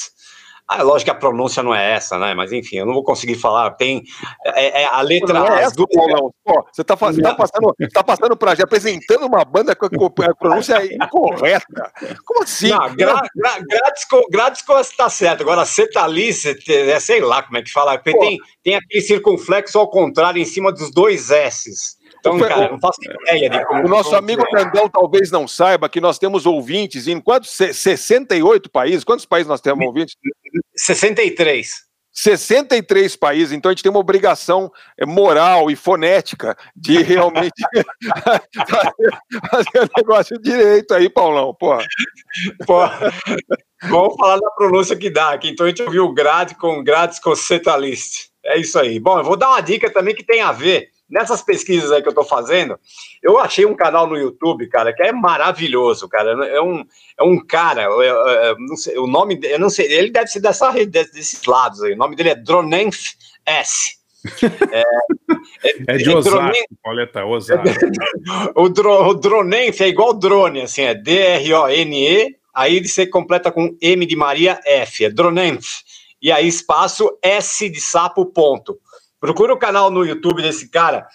[SPEAKER 2] ah, lógico que a pronúncia não é essa, né? Mas enfim, eu não vou conseguir falar. Tem é, é a letra. Não é
[SPEAKER 4] essa, duas... não. Pô, você está tá, tá passando, tá passando para apresentando uma banda com a, pronúncia incorreta. Como assim? Não, gra,
[SPEAKER 2] gra, Gradisco está certo. Agora, Cetalice, é, sei lá como é que fala. Tem, tem aquele circunflexo ao contrário em cima dos dois S's. Então, cara, não faço ideia de
[SPEAKER 4] como. O nosso amigo Brandão talvez não saiba que nós temos ouvintes em quantos? 68 países? Quantos países nós temos ouvintes?
[SPEAKER 2] 63.
[SPEAKER 4] 63 países, então a gente tem uma obrigação é, moral e fonética de [laughs] realmente [laughs] fazer, o negócio direito aí, Paulão, pô.
[SPEAKER 2] pô. Vamos falar da pronúncia que dá aqui. Então a gente ouviu grade com grades com cetalist. É isso aí. Bom, eu vou dar uma dica também que tem a ver nessas pesquisas aí que eu tô fazendo, eu achei um canal no YouTube, cara, que é maravilhoso, cara. É um, é um cara, eu, eu, eu, não sei, o nome, eu não sei, ele deve ser dessa rede, desses lados aí. O nome dele é Dronenf S.
[SPEAKER 3] É, é, [laughs] é de Osasco, Pauleta, Osasco. [laughs]
[SPEAKER 2] o, dro, o Dronenf é igual drone, assim, é D-R-O-N-E, aí você completa com M de Maria F, é Dronenf. E aí espaço S de sapo ponto. Procura o canal no YouTube desse cara.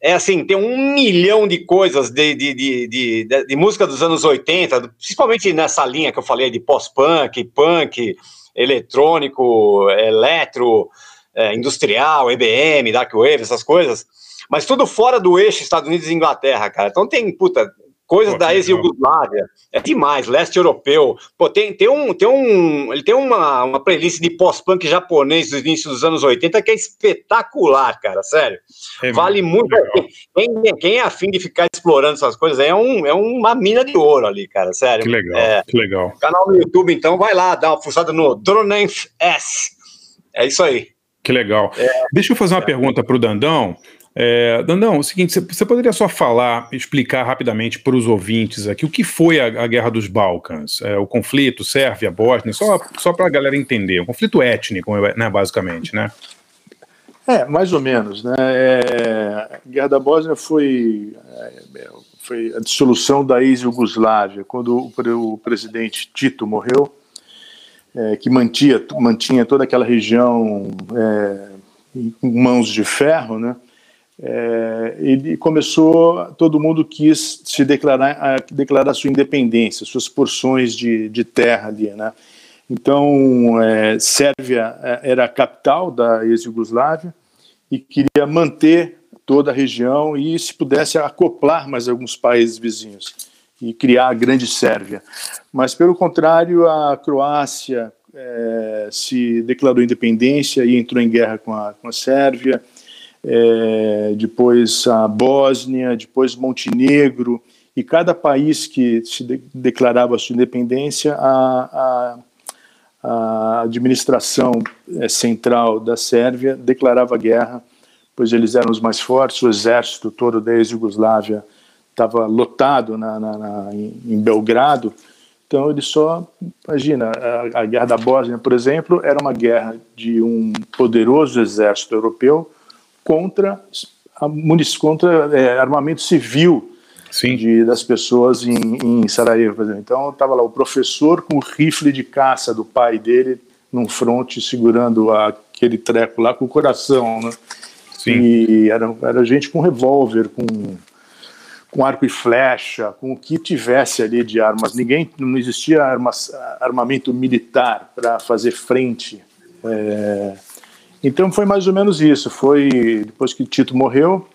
[SPEAKER 2] É assim, tem um milhão de coisas de, de, de, de, música dos anos 80, principalmente nessa linha que eu falei de pós-punk, punk, eletrônico, eletro, é, industrial, EBM, Dark Wave, essas coisas. Mas tudo fora do eixo Estados Unidos e Inglaterra, cara. Então tem, puta, coisas da ex-Yugoslávia, é demais, leste europeu. Pô, tem, tem um, tem um, ele tem uma, uma playlist de pós-punk japonês do início dos anos 80 que é espetacular, cara, sério. É vale muito. Quem, quem, é afim de ficar explorando essas coisas é, um, é uma mina de ouro ali, cara, sério.
[SPEAKER 3] Que legal, é, que legal.
[SPEAKER 2] Canal no YouTube, então, vai lá, dá uma fuçada no Dronenf S. É isso aí.
[SPEAKER 3] Que legal. É, Deixa eu fazer uma pergunta para o Dandão. É, Dandão, é o seguinte, você poderia só falar, explicar rapidamente para os ouvintes aqui o que foi a, a Guerra dos Balcãs, é, o conflito Sérvia, Bósnia, só, só para a galera entender, um conflito étnico, né, basicamente, né?
[SPEAKER 5] É, mais ou menos, né? É, a Guerra da Bósnia foi, é, foi a dissolução da ex-Yugoslávia, quando o, o, presidente Tito morreu, é, que mantinha, mantinha toda aquela região é, em mãos de ferro, né? É, ele começou, todo mundo quis se declarar, declarar sua independência, suas porções de, de terra ali, né? Então, é, Sérvia é, era a capital da ex-Yugoslávia e queria manter toda a região e, se pudesse, acoplar mais alguns países vizinhos e criar a Grande Sérvia. Mas, pelo contrário, a Croácia é, se declarou independência e entrou em guerra com a, com a Sérvia é, depois a Bósnia, depois Montenegro, e cada país que se de, declarava sua independência, a, a, a administração é, central da Sérvia declarava guerra, pois eles eram os mais fortes, o exército todo da ex-Yugoslávia estava lotado na, na, na, em Belgrado, então ele só, imagina, a, a guerra da Bósnia, por exemplo, era uma guerra de um poderoso exército europeu contra, contra é, armamento civil de, das pessoas em, em Sarajevo, por exemplo. Então estava lá o professor com o rifle de caça do pai dele num fronte segurando aquele treco lá com o coração, né? Sim. E era, era gente com revólver, com, com arco e flecha, com o que tivesse ali de armas. Ninguém, não existia armas, armamento militar para fazer frente é, então foi mais ou menos isso. Foi depois que Tito morreu,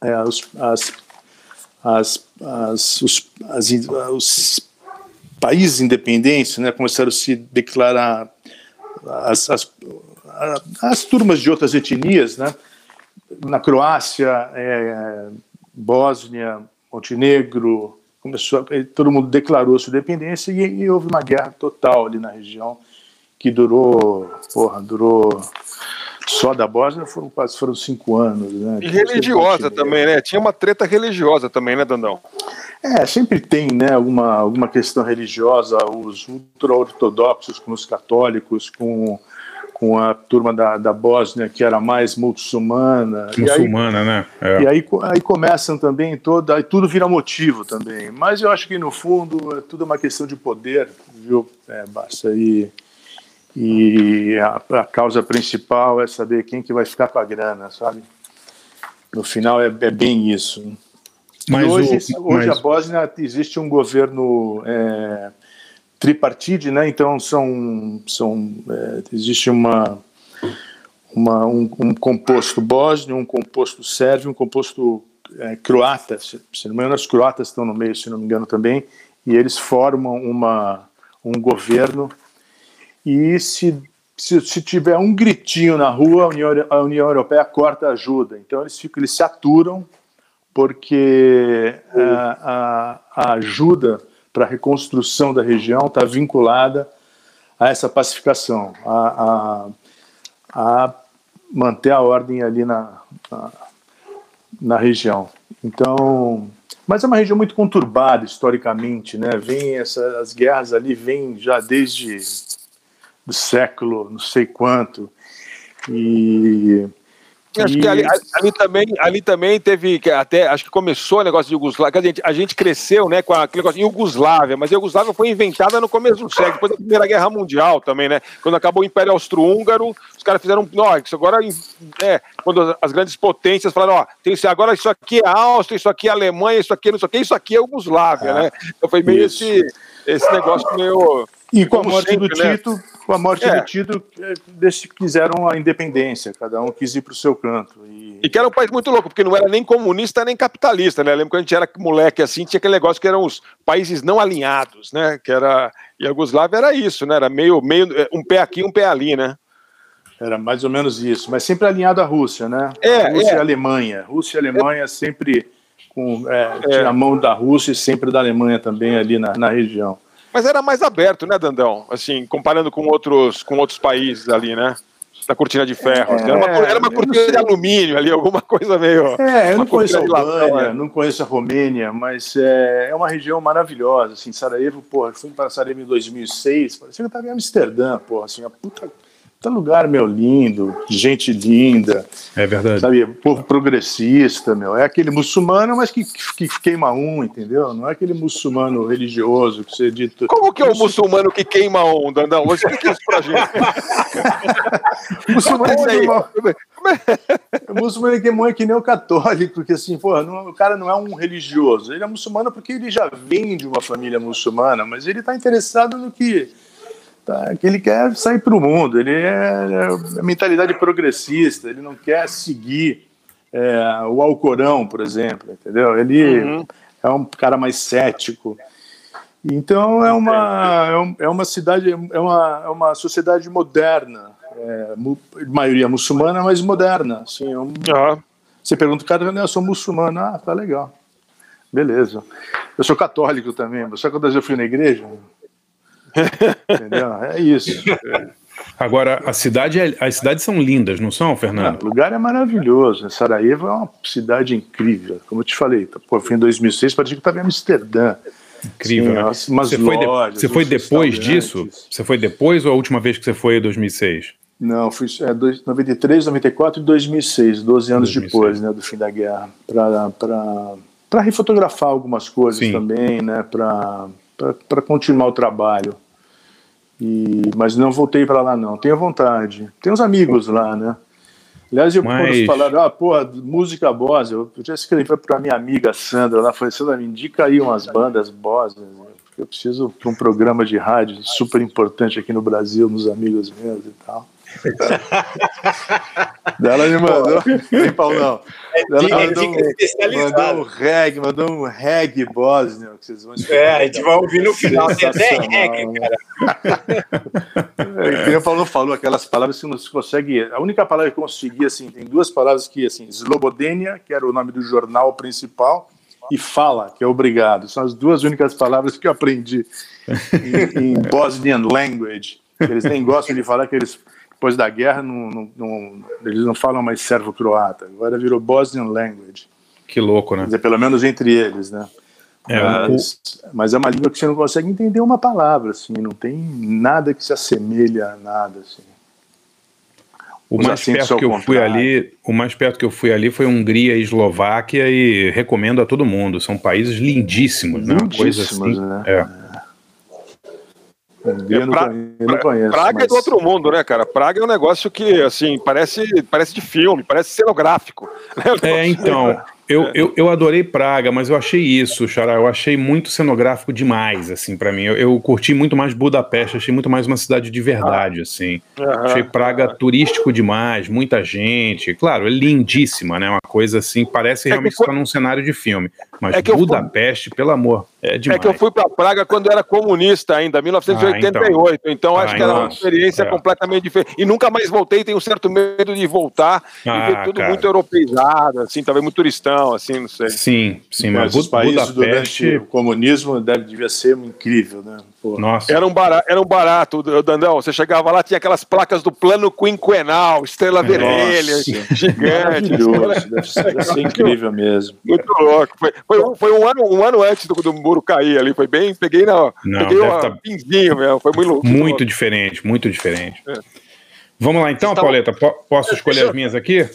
[SPEAKER 5] é, os, as, as, as, os, as, os países independentes né, começaram a se declarar as, as, as turmas de outras etnias, né? Na Croácia, é, Bósnia, Montenegro, começou, todo mundo declarou sua independência e, e houve uma guerra total ali na região que durou, porra, durou só da Bósnia foram quase foram cinco anos. Né?
[SPEAKER 4] E religiosa também, né? Tinha uma treta religiosa também, né, Dandão?
[SPEAKER 5] É, sempre tem né, alguma, alguma questão religiosa, os ultra-ortodoxos com os católicos, com, com a turma da, da Bósnia que era mais muçulmana.
[SPEAKER 3] Muçulmana,
[SPEAKER 5] e aí,
[SPEAKER 3] né?
[SPEAKER 5] É. E aí, aí começam também toda, aí tudo vira motivo também. Mas eu acho que no fundo é tudo uma questão de poder, viu? É, basta aí. E a, a, causa principal é saber quem que vai ficar com a grana, sabe? No final é, é bem isso. Mas hoje, o, hoje mas... a Bósnia existe um governo é, tripartite, né? Então são, são é, existe uma, uma um, um, composto bósnio, um composto sérvio, um composto é, croata. Se, se não me engano, os croatas estão no meio, se não me engano também, e eles formam uma um governo e se, se, se, tiver um gritinho na rua, a União, a União Europeia corta a ajuda. Então eles ficam, eles se aturam porque a, a, a ajuda para a reconstrução da região está vinculada a essa pacificação, a, a, a, manter a ordem ali na, na, na região. Então, mas é uma região muito conturbada historicamente, né? Vem essa, as guerras ali vêm já desde do século não sei quanto. E
[SPEAKER 4] Acho que ali, ali, também, ali também teve, até, acho que começou o negócio de Yugoslávia, a gente, a gente cresceu né, com aquele negócio de Yugoslávia, mas a Yugoslávia foi inventada no começo do século, depois da Primeira Guerra Mundial também, né? Quando acabou o Império Austro-Húngaro, os caras fizeram, ó, isso agora, é, quando as grandes potências falaram, ó, tem, agora isso aqui é Áustria, isso aqui é Alemanha, isso aqui é isso aqui, isso aqui é Yugoslávia, né? Então foi meio esse, esse negócio meio...
[SPEAKER 5] E com a morte sempre, do né? Tito, com a morte é. do Tito, quiseram a independência, cada um quis ir para o seu canto. E...
[SPEAKER 4] e... que era um país muito louco, porque não era nem comunista nem capitalista, né? Eu lembro quando a gente era moleque assim, tinha aquele negócio que eram os países não alinhados, né? Que era. E a Yugoslávia era isso, né? Era meio, meio um pé aqui, um pé ali, né?
[SPEAKER 5] Era mais ou menos isso, mas sempre alinhado à Rússia, né?
[SPEAKER 4] É,
[SPEAKER 5] Rússia
[SPEAKER 4] é.
[SPEAKER 5] e Alemanha. Rússia e Alemanha sempre com. É, tinha a mão da Rússia e sempre da Alemanha também ali na, na região.
[SPEAKER 4] Mas era mais aberto, né, Dandão? Assim, comparando com outros, com outros países ali, né? Da cortina de ferro. É, era, uma, era uma cortina de alumínio ali, alguma coisa meio.
[SPEAKER 5] É, eu não conheço a Albânia, é. não conheço a Romênia, mas é, é uma região maravilhosa. Assim, Sarajevo, porra, fui para Sarajevo em 2006, parecia que eu estava em Amsterdã, porra, assim, a puta Tá lugar, meu, lindo, gente linda.
[SPEAKER 3] É verdade.
[SPEAKER 5] Sabe, povo progressista, meu. É aquele muçulmano, mas que, que, que queima um, entendeu? Não é aquele muçulmano religioso que você dito.
[SPEAKER 4] Como que é o muçulmano que queima um, Dandão? Explica isso pra gente. [laughs]
[SPEAKER 5] muçulmano que queima o muçulmano que queima um é que nem o católico, porque assim, porra, não, o cara não é um religioso. Ele é muçulmano porque ele já vem de uma família muçulmana, mas ele está interessado no que tá, que ele quer sair para o mundo, ele é, é mentalidade progressista, ele não quer seguir é, o Alcorão, por exemplo, entendeu? Ele uhum. é um cara mais cético. Então é uma, é, é uma cidade, é uma, é uma sociedade moderna, é, maioria muçulmana, mas moderna. Assim, é um, uhum. Você pergunta, cara, eu sou muçulmano, ah, tá legal, beleza. Eu sou católico também, só que quando eu fui na igreja, Entendeu? É isso. [laughs]
[SPEAKER 3] Agora, a cidade, é, as cidades são lindas, não são, Fernando?
[SPEAKER 5] O lugar é maravilhoso. Sarajevo é uma cidade incrível. Como eu te falei, pô, fui em 2006, parecia que estava em Amsterdã.
[SPEAKER 3] Incrível. Sim, umas você foi, lojas, de, você foi depois disso? Você foi depois ou a última vez que você foi em 2006?
[SPEAKER 5] Não, fui é, dois, 93, 94 e 2006, 12 anos 2006. depois né, do fim da guerra, para refotografar algumas coisas Sim. também, né, para para continuar o trabalho. E, mas não voltei para lá, não. Tenho vontade. Tem uns amigos lá, né? Aliás, eu, mas... quando falaram, ah, porra, música boss, eu já escrevi para minha amiga Sandra, ela falou, Sandra, me indica aí umas bandas boss, eu preciso para um programa de rádio super importante aqui no Brasil, nos amigos meus e tal. [laughs] Ela me mandou. Hein, Paulão? É Ela é mandou, um, mandou um reggae, mandou um reggae bósnio que vocês vão
[SPEAKER 2] É, a gente vai ouvir no final. Tem até reggae, cara.
[SPEAKER 5] É, o Paulo falou aquelas palavras que não se consegue. A única palavra que eu consegui, assim, tem duas palavras que, assim, Slobodenia, que era o nome do jornal principal, e fala, que é obrigado. São as duas únicas palavras que eu aprendi em, em [laughs] Bosnian language. Eles nem gostam de falar que eles depois da guerra, não, não, não, eles não falam mais servo-croata, agora virou Bosnian Language.
[SPEAKER 3] Que louco, né?
[SPEAKER 5] Quer dizer, pelo menos entre eles, né? É, mas, o... mas, é uma língua que você não consegue entender uma palavra, assim, não tem nada que se assemelha a nada, assim.
[SPEAKER 3] O mais perto que eu fui ali, o mais perto que eu fui ali foi Hungria e Eslováquia e recomendo a todo mundo. São países lindíssimos, né? Uma coisa assim. Né? É.
[SPEAKER 4] Eu não, pra, não conheço. Praga mas... é do outro mundo, né, cara? Praga é um negócio que, assim, parece, parece de filme, parece cenográfico.
[SPEAKER 3] Né? [laughs] É, então. Eu, eu, eu adorei Praga, mas eu achei isso, Xará. Eu achei muito cenográfico demais, assim, para mim. Eu, eu, curti muito mais Budapeste, achei muito mais uma cidade de verdade, ah. assim. Uhum. Achei Praga turístico demais, muita gente. Claro, é lindíssima, né? Uma coisa assim, parece é realmente foi... estar num cenário de filme. Mas é Budapeste, fui... pelo amor, é demais.
[SPEAKER 4] É que eu fui para Praga quando era comunista ainda, 1988. Ah, então, então acho ah, que era uma experiência é. completamente diferente. E nunca mais voltei, tenho um certo medo de voltar ah, e ver tudo cara. muito europeizado, assim, talvez muito turistão, assim, não sei.
[SPEAKER 3] Sim, sim,
[SPEAKER 5] mas, mas os países Budapeste... durante o comunismo deve, devia ser incrível, né?
[SPEAKER 4] Nossa. Era um barato, era um barato, Dandão. Você chegava lá, tinha aquelas placas do plano quinquenal, estrela Nossa. vermelha, gigante.
[SPEAKER 5] Deve ser, deve ser [laughs] incrível mesmo.
[SPEAKER 4] Muito louco. Foi, foi, um, foi um, ano, um ano antes do, do muro cair ali. Foi bem. Peguei na. Não, peguei um tá... pinzinho mesmo. Foi muito louco.
[SPEAKER 3] Muito diferente, muito diferente. É. Vamos lá então, Pauleta. Posso escolher as minhas aqui?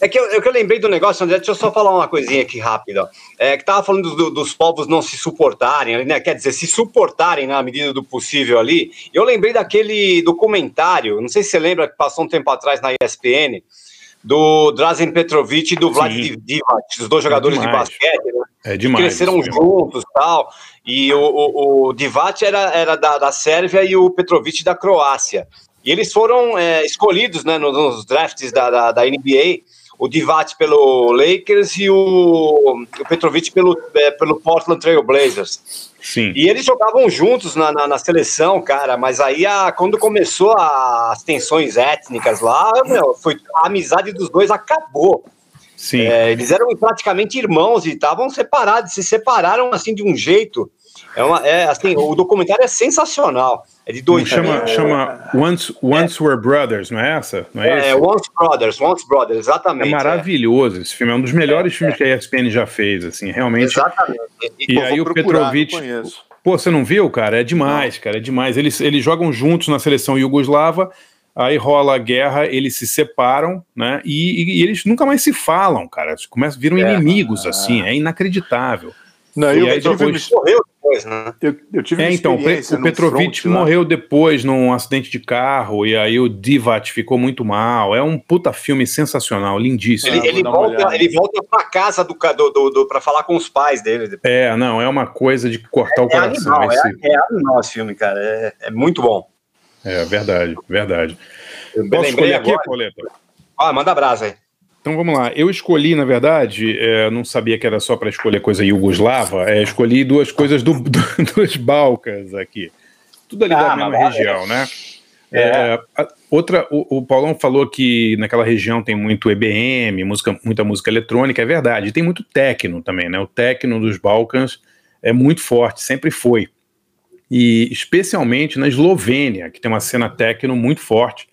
[SPEAKER 2] É que eu, eu, que eu lembrei do negócio, André, deixa eu só falar uma coisinha aqui rápida. É, que tava falando do, dos povos não se suportarem, né? Quer dizer, se suportarem na medida do possível ali. Eu lembrei daquele documentário, não sei se você lembra, que passou um tempo atrás na ESPN, do Drazen Petrovic e do Vlad Divac, os dois jogadores é de basquete, né?
[SPEAKER 3] É demais.
[SPEAKER 2] Cresceram juntos e tal. E o, o, o Divac era, era da, da Sérvia e o Petrovic da Croácia. E eles foram é, escolhidos né, nos, nos drafts da, da, da NBA o Divac pelo Lakers e o, o Petrovic pelo, é, pelo Portland Trail Blazers.
[SPEAKER 3] Sim.
[SPEAKER 2] E eles jogavam juntos na, na, na seleção, cara, mas aí a, quando começou a, as tensões étnicas lá, meu, foi, a amizade dos dois acabou.
[SPEAKER 3] Sim.
[SPEAKER 2] É, eles eram praticamente irmãos e estavam separados, se separaram assim de um jeito. É uma, é, assim, o documentário é sensacional. É de dois.
[SPEAKER 3] Chama, é, chama Once, Once é, Were Brothers, não é essa? Não
[SPEAKER 2] é, é Once Brothers, Once Brothers, exatamente.
[SPEAKER 3] É maravilhoso esse filme, é um dos melhores filmes que a ESPN já fez, assim, realmente.
[SPEAKER 2] Exatamente.
[SPEAKER 3] E, e aí o Petrovic. Pô, você não viu, cara? É demais, cara, é demais. Eles, eles jogam juntos na seleção iugoslava, aí rola a guerra, eles se separam, né? E, e, e eles nunca mais se falam, cara. Começam, viram inimigos, assim, é inacreditável.
[SPEAKER 5] Não, e, e aí depois morreu depois,
[SPEAKER 3] né? Eu, eu tive é, então, o Petrovic morreu depois num acidente de carro, e aí o Divat ficou muito mal. É um puta filme sensacional, lindíssimo.
[SPEAKER 2] Ele, ele volta, ele volta pra casa do, do, do, do pra falar com os pais dele. Depois.
[SPEAKER 3] É, não, é uma coisa de cortar é, o coração.
[SPEAKER 2] É animal, esse... é, é animal esse filme, cara. É, é muito bom.
[SPEAKER 3] É, verdade, verdade. Eu Posso escolher aqui, Pauleta?
[SPEAKER 2] Ah, manda brasa aí.
[SPEAKER 3] Então vamos lá. Eu escolhi, na verdade, é, não sabia que era só para escolher coisa iugoslava, é, escolhi duas coisas do, do, [laughs] dos Balcãs aqui. Tudo ali ah, da mesma região, né? É. É, outra, o, o, Paulão falou que naquela região tem muito EBM, música, muita música eletrônica, é verdade. Tem muito techno também, né? O techno dos Balcãs é muito forte, sempre foi. E especialmente na Eslovênia, que tem uma cena techno muito forte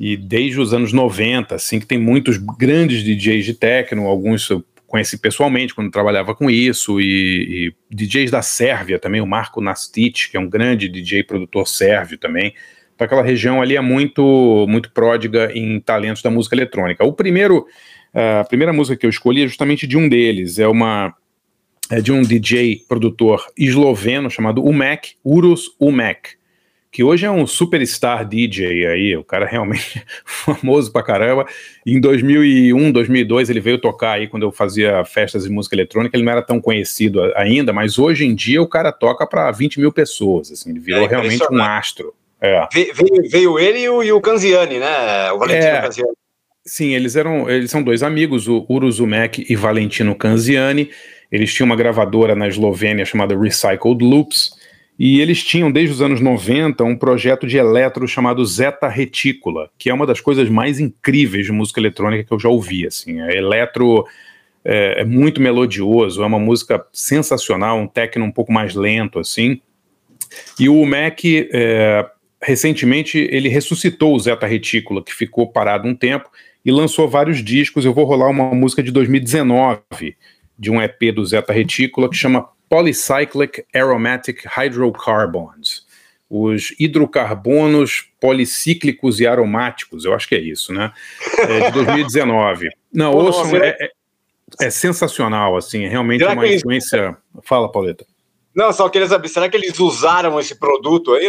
[SPEAKER 3] e desde os anos 90, assim, que tem muitos grandes DJs de techno, alguns eu conheci pessoalmente quando trabalhava com isso, e, e DJs da Sérvia também, o Marco Nastic, que é um grande DJ produtor sérvio também. Então aquela região ali é muito, muito pródiga em talentos da música eletrônica. O primeiro, a primeira música que eu escolhi é justamente de um deles, é uma é de um DJ produtor esloveno chamado Umek, Urus Umek que hoje é um superstar DJ aí, o cara realmente [laughs] famoso pra caramba. Em 2001, 2002 ele veio tocar aí quando eu fazia festas de música eletrônica, ele não era tão conhecido ainda, mas hoje em dia o cara toca para 20 mil pessoas, assim, ele virou é realmente um astro.
[SPEAKER 2] É. Veio, veio, ele e o, e o Canziani, né? O Valentino é, Canziani.
[SPEAKER 3] Sim, eles eram, eles são dois amigos, o Uruzumek e Valentino Canziani. Eles tinham uma gravadora na Eslovênia chamada Recycled Loops e eles tinham, desde os anos 90, um projeto de eletro chamado Zeta Retícula, que é uma das coisas mais incríveis de música eletrônica que eu já ouvi. Assim. É eletro é, é muito melodioso, é uma música sensacional, um techno um pouco mais lento, assim. E o Mac, é, recentemente ele ressuscitou o Zeta Retícula, que ficou parado um tempo, e lançou vários discos. Eu vou rolar uma música de 2019, de um EP do Zeta Retícula, que chama Polycyclic Aromatic Hydrocarbons. Os hidrocarbonos policíclicos e aromáticos, eu acho que é isso, né? É de 2019. [laughs] Não, ouçam, é, é, é, sensacional, assim, é realmente Será uma influência. Fala, Pauleta.
[SPEAKER 2] Não, só queria saber, será que eles usaram esse produto aí?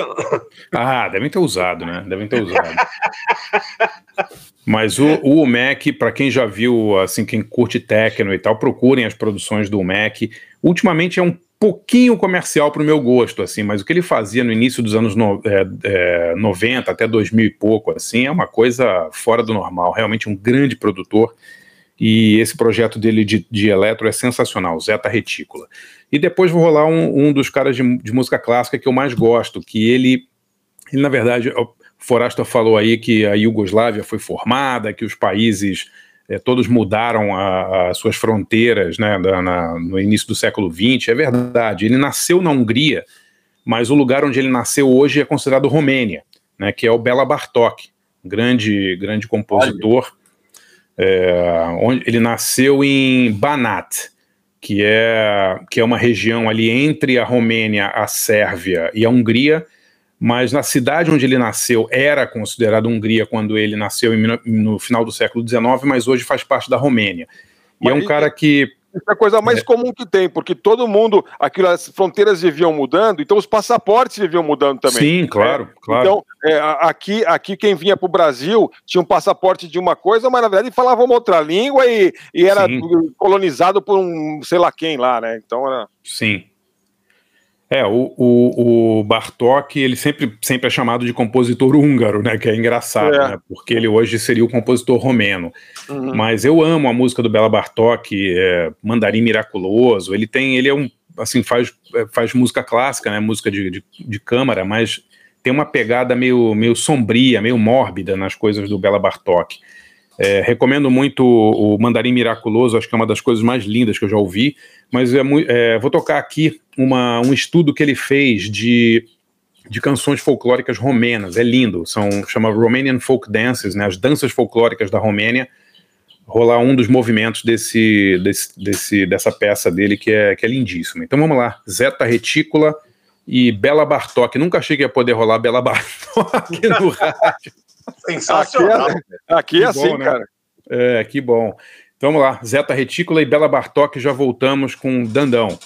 [SPEAKER 3] Ah, devem ter usado, né? Devem ter usado. [laughs] Mas o, o Mac, para quem já viu, assim, quem curte techno e tal, procurem as produções do Mac. Ultimamente é um pouquinho comercial para o meu gosto, assim, mas o que ele fazia no início dos anos no, é, é, 90 até 2000 e pouco, assim, é uma coisa fora do normal. Realmente um grande produtor. E esse projeto dele de, de eletro é sensacional, Zeta Retícula. E depois vou rolar um, um dos caras de, de, música clássica que eu mais gosto, que ele, ele na verdade, o Forasta falou aí que a Iugoslávia foi formada, que os países é, todos mudaram as suas fronteiras né, da, na, no início do século XX. É verdade, ele nasceu na Hungria, mas o lugar onde ele nasceu hoje é considerado Romênia, né, que é o Bela Bartok, grande, grande compositor. É, onde, ele nasceu em Banat, que é, que é uma região ali entre a Romênia, a Sérvia e a Hungria, mas na cidade onde ele nasceu era considerada Hungria quando ele nasceu em, no final do século XIX, mas hoje faz parte da Romênia. E mas é um cara que
[SPEAKER 4] isso é a coisa mais é. comum que tem, porque todo mundo, aquilo, as fronteiras viviam mudando, então os passaportes viviam mudando também.
[SPEAKER 3] Sim, claro, é, claro.
[SPEAKER 4] Então, é, aqui, aqui quem vinha para o Brasil tinha um passaporte de uma coisa, mas na verdade falava uma outra língua e, e era Sim. colonizado por um sei lá quem lá, né? Então era.
[SPEAKER 3] Sim. É, o, o, o, Bartok, ele sempre, sempre é chamado de compositor húngaro, né? Que é engraçado, é. né? Porque ele hoje seria o compositor romeno. Uhum. Mas eu amo a música do Bela Bartok, é, Mandarim Miraculoso. Ele tem, ele é um, assim, faz, faz música clássica, né? Música de, de, de câmara, mas tem uma pegada meio, meio sombria, meio mórbida nas coisas do Bela Bartok. É, recomendo muito o Mandarim Miraculoso, acho que é uma das coisas mais lindas que eu já ouvi, mas é, é, vou tocar aqui uma, um estudo que ele fez de, de canções folclóricas romenas, é lindo, são, chama Romanian Folk Dances, né, as danças folclóricas da Romênia, rolar um dos movimentos desse, desse, desse, dessa peça dele que é, que é lindíssima. Então vamos lá, Zeta Retícula e Bela Bartok, nunca achei que ia poder rolar Bela Bartok [laughs] no rádio.
[SPEAKER 4] Sensacional. Aqui é, aqui é assim, bom, né? cara.
[SPEAKER 3] É, que bom. Então vamos lá, Zeta Retícula e Bela Bartok, já voltamos com Dandão.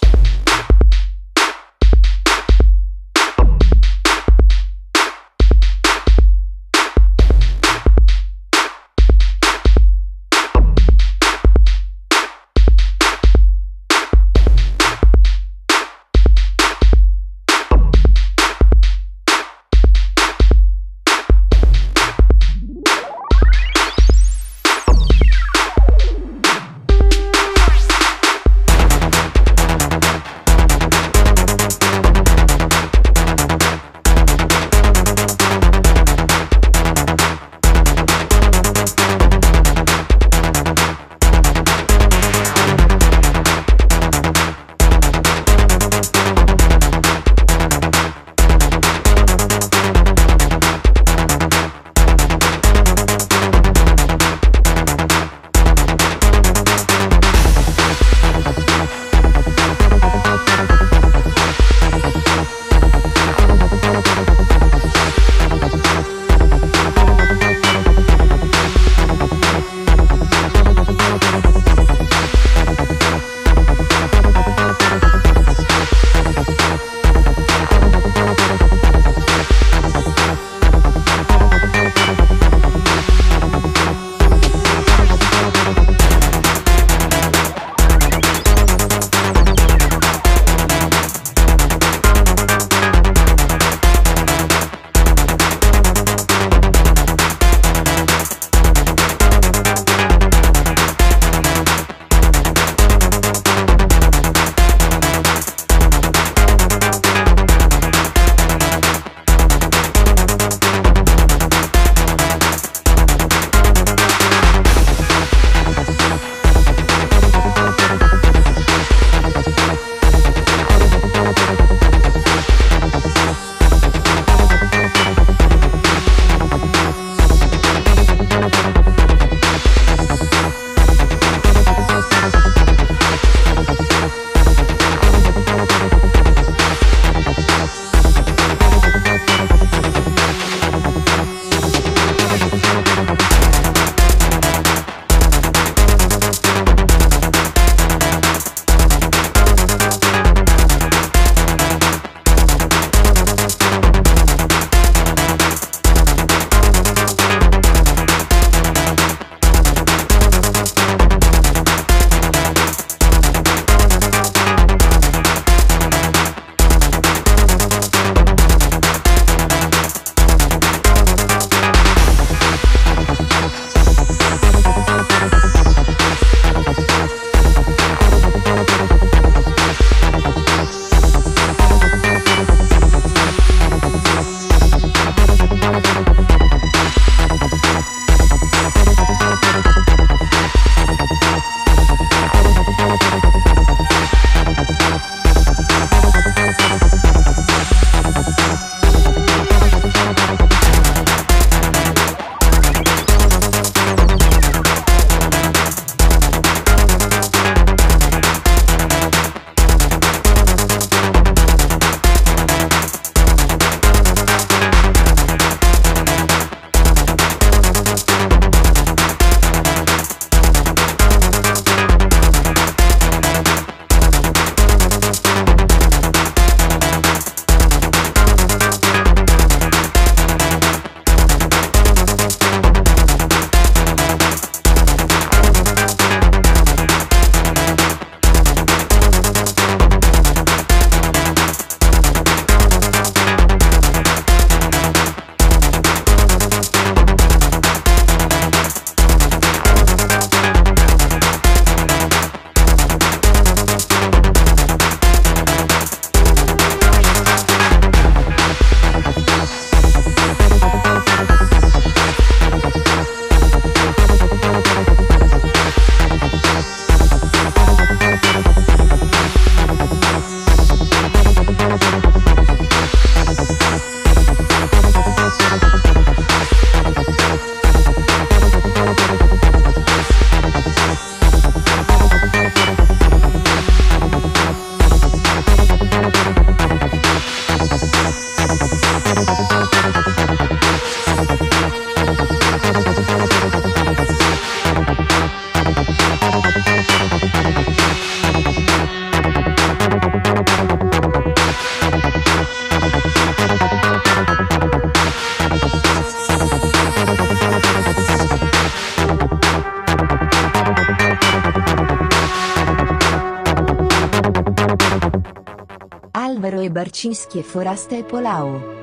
[SPEAKER 9] Alvaro e Barcinski e Forasta e Polao.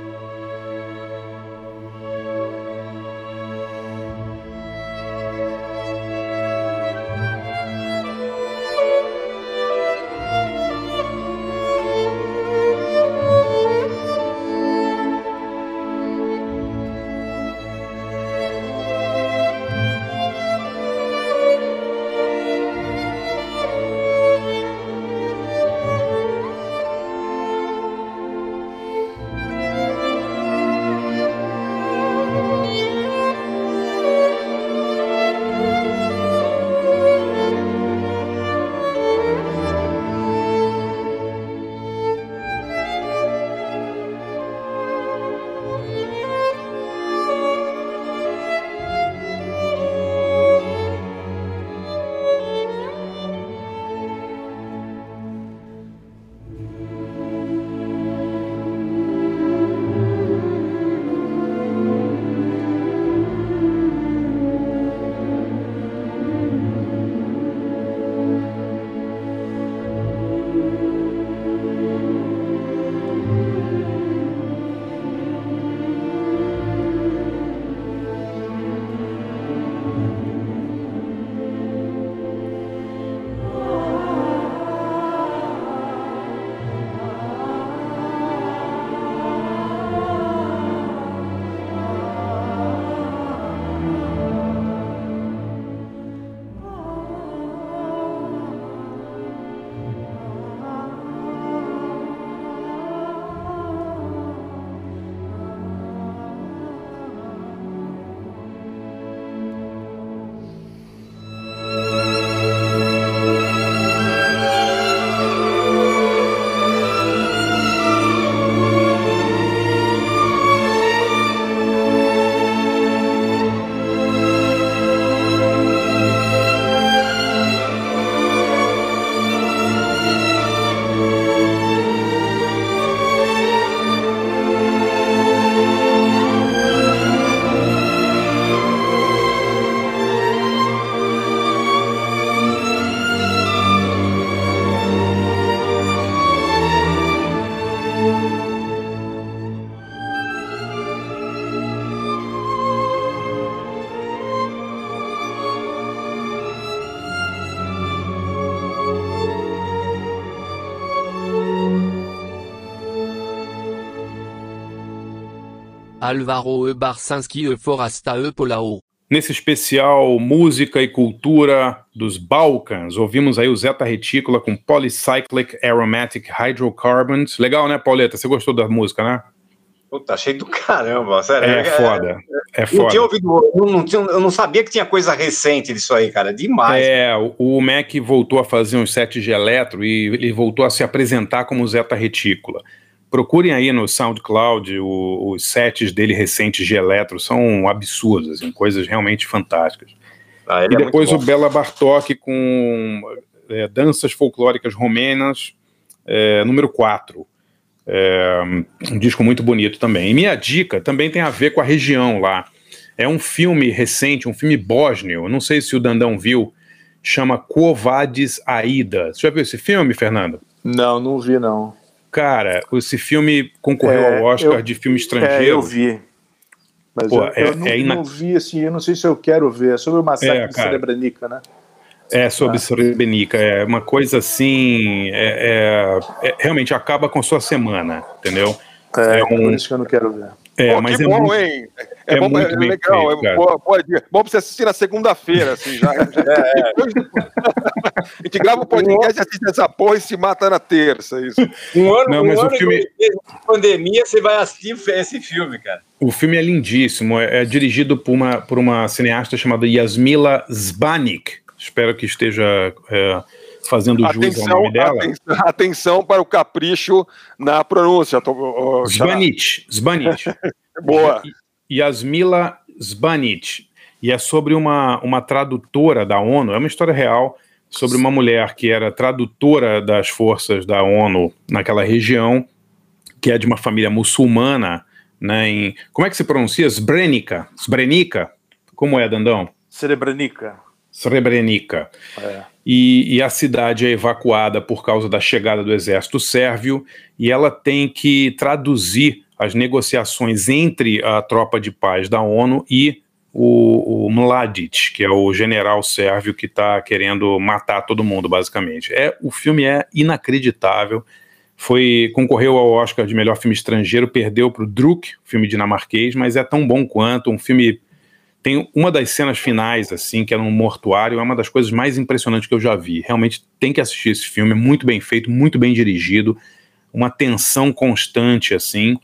[SPEAKER 10] Alvaro E. Barcinski E. Forasta E. Polao.
[SPEAKER 3] Nesse especial Música e Cultura dos Balcãs, ouvimos aí o Zeta Retícula com Polycyclic Aromatic Hydrocarbons. Legal, né, Pauleta? Você gostou da música, né?
[SPEAKER 2] Puta, achei do caramba, sério.
[SPEAKER 3] É, foda. É,
[SPEAKER 2] é
[SPEAKER 3] foda.
[SPEAKER 2] Não tinha ouvido, eu, não tinha, eu não sabia que tinha coisa recente disso aí, cara. Demais.
[SPEAKER 3] É, o, o Mac voltou a fazer uns sets de eletro e ele voltou a se apresentar como Zeta Retícula. Procurem aí no SoundCloud o, os sets dele recentes de eletro, são absurdos, assim, coisas realmente fantásticas.
[SPEAKER 2] Ah,
[SPEAKER 3] e depois o Bela Bartok com é, Danças Folclóricas Romenas, é, número 4. É, um disco muito bonito também. E minha dica também tem a ver com a região lá. É um filme recente, um filme bósnio, não sei se o Dandão viu, chama Covades Aida. Você já viu esse filme, Fernando?
[SPEAKER 5] Não, não vi não.
[SPEAKER 3] Cara, esse filme concorreu
[SPEAKER 5] É,
[SPEAKER 3] ao Oscar
[SPEAKER 5] eu-
[SPEAKER 3] de filme
[SPEAKER 5] É,
[SPEAKER 3] estrangeiro.
[SPEAKER 5] eu vi. Mas
[SPEAKER 3] Pô,
[SPEAKER 5] eu,
[SPEAKER 3] é-
[SPEAKER 5] eu não,
[SPEAKER 3] é ina-
[SPEAKER 5] não vi assim, eu não sei se eu quero ver. É sobre o massacre
[SPEAKER 3] É,
[SPEAKER 5] de. Srebrenica, né?
[SPEAKER 3] É sobre Srebrenica, é uma coisa assim, é, é- é- realmente acaba com sua semana, entendeu?
[SPEAKER 5] É,
[SPEAKER 3] É um-
[SPEAKER 5] por isso que eu não quero ver.
[SPEAKER 3] É,
[SPEAKER 4] Pô,
[SPEAKER 3] mas
[SPEAKER 4] que
[SPEAKER 3] é
[SPEAKER 4] bom,
[SPEAKER 3] muito-
[SPEAKER 4] hein? É,
[SPEAKER 3] é
[SPEAKER 4] bom,
[SPEAKER 3] muito
[SPEAKER 4] é legal.
[SPEAKER 3] feito,
[SPEAKER 4] é boa, boa dica. bom pra você assistir na segunda-feira, assim, já. já- depois [laughs] do- a gente grava o podcast, assiste essa porra e se mata na terça, isso. [laughs]
[SPEAKER 2] Um ano,
[SPEAKER 3] Não,
[SPEAKER 2] um
[SPEAKER 3] mas o
[SPEAKER 2] ano
[SPEAKER 3] filme-
[SPEAKER 2] de pandemia, você vai assistir esse filme, cara.
[SPEAKER 3] O filme é lindíssimo, é, é dirigido por uma, por uma cineasta chamada Yasmila Zbanik. Espero que esteja fazendo jus ao
[SPEAKER 4] Atenção,
[SPEAKER 3] nome dela.
[SPEAKER 4] atenção, atenção para o capricho na pronúncia. Tô.
[SPEAKER 3] Zbanich, Zbanich. [laughs]
[SPEAKER 4] Boa.
[SPEAKER 3] Yasmila Zbanich. E é sobre uma, uma tradutora da ONU, é uma história real, sobre uma mulher que era tradutora das forças da ONU naquela região, que é de uma família muçulmana, né, em, como é que se pronuncia? Sbrenica, Sbrenica? Como é, Dandão?
[SPEAKER 5] Srebrenica.
[SPEAKER 3] Srebrenica.
[SPEAKER 5] É.
[SPEAKER 3] e, e, a cidade é evacuada por causa da chegada do exército sérvio e ela tem que traduzir as negociações entre a tropa de paz da ONU e o, o Mladic, que é o general sérvio que está querendo matar todo mundo, basicamente. É, o filme é inacreditável. Foi concorreu ao Oscar de melhor filme estrangeiro, perdeu para o Druk, filme dinamarquês, mas é tão bom quanto um filme tem uma das cenas finais, assim, que é no mortuário, é uma das coisas mais impressionantes que eu já vi. Realmente tem que assistir esse filme, é muito bem feito, muito bem dirigido, uma tensão constante, assim.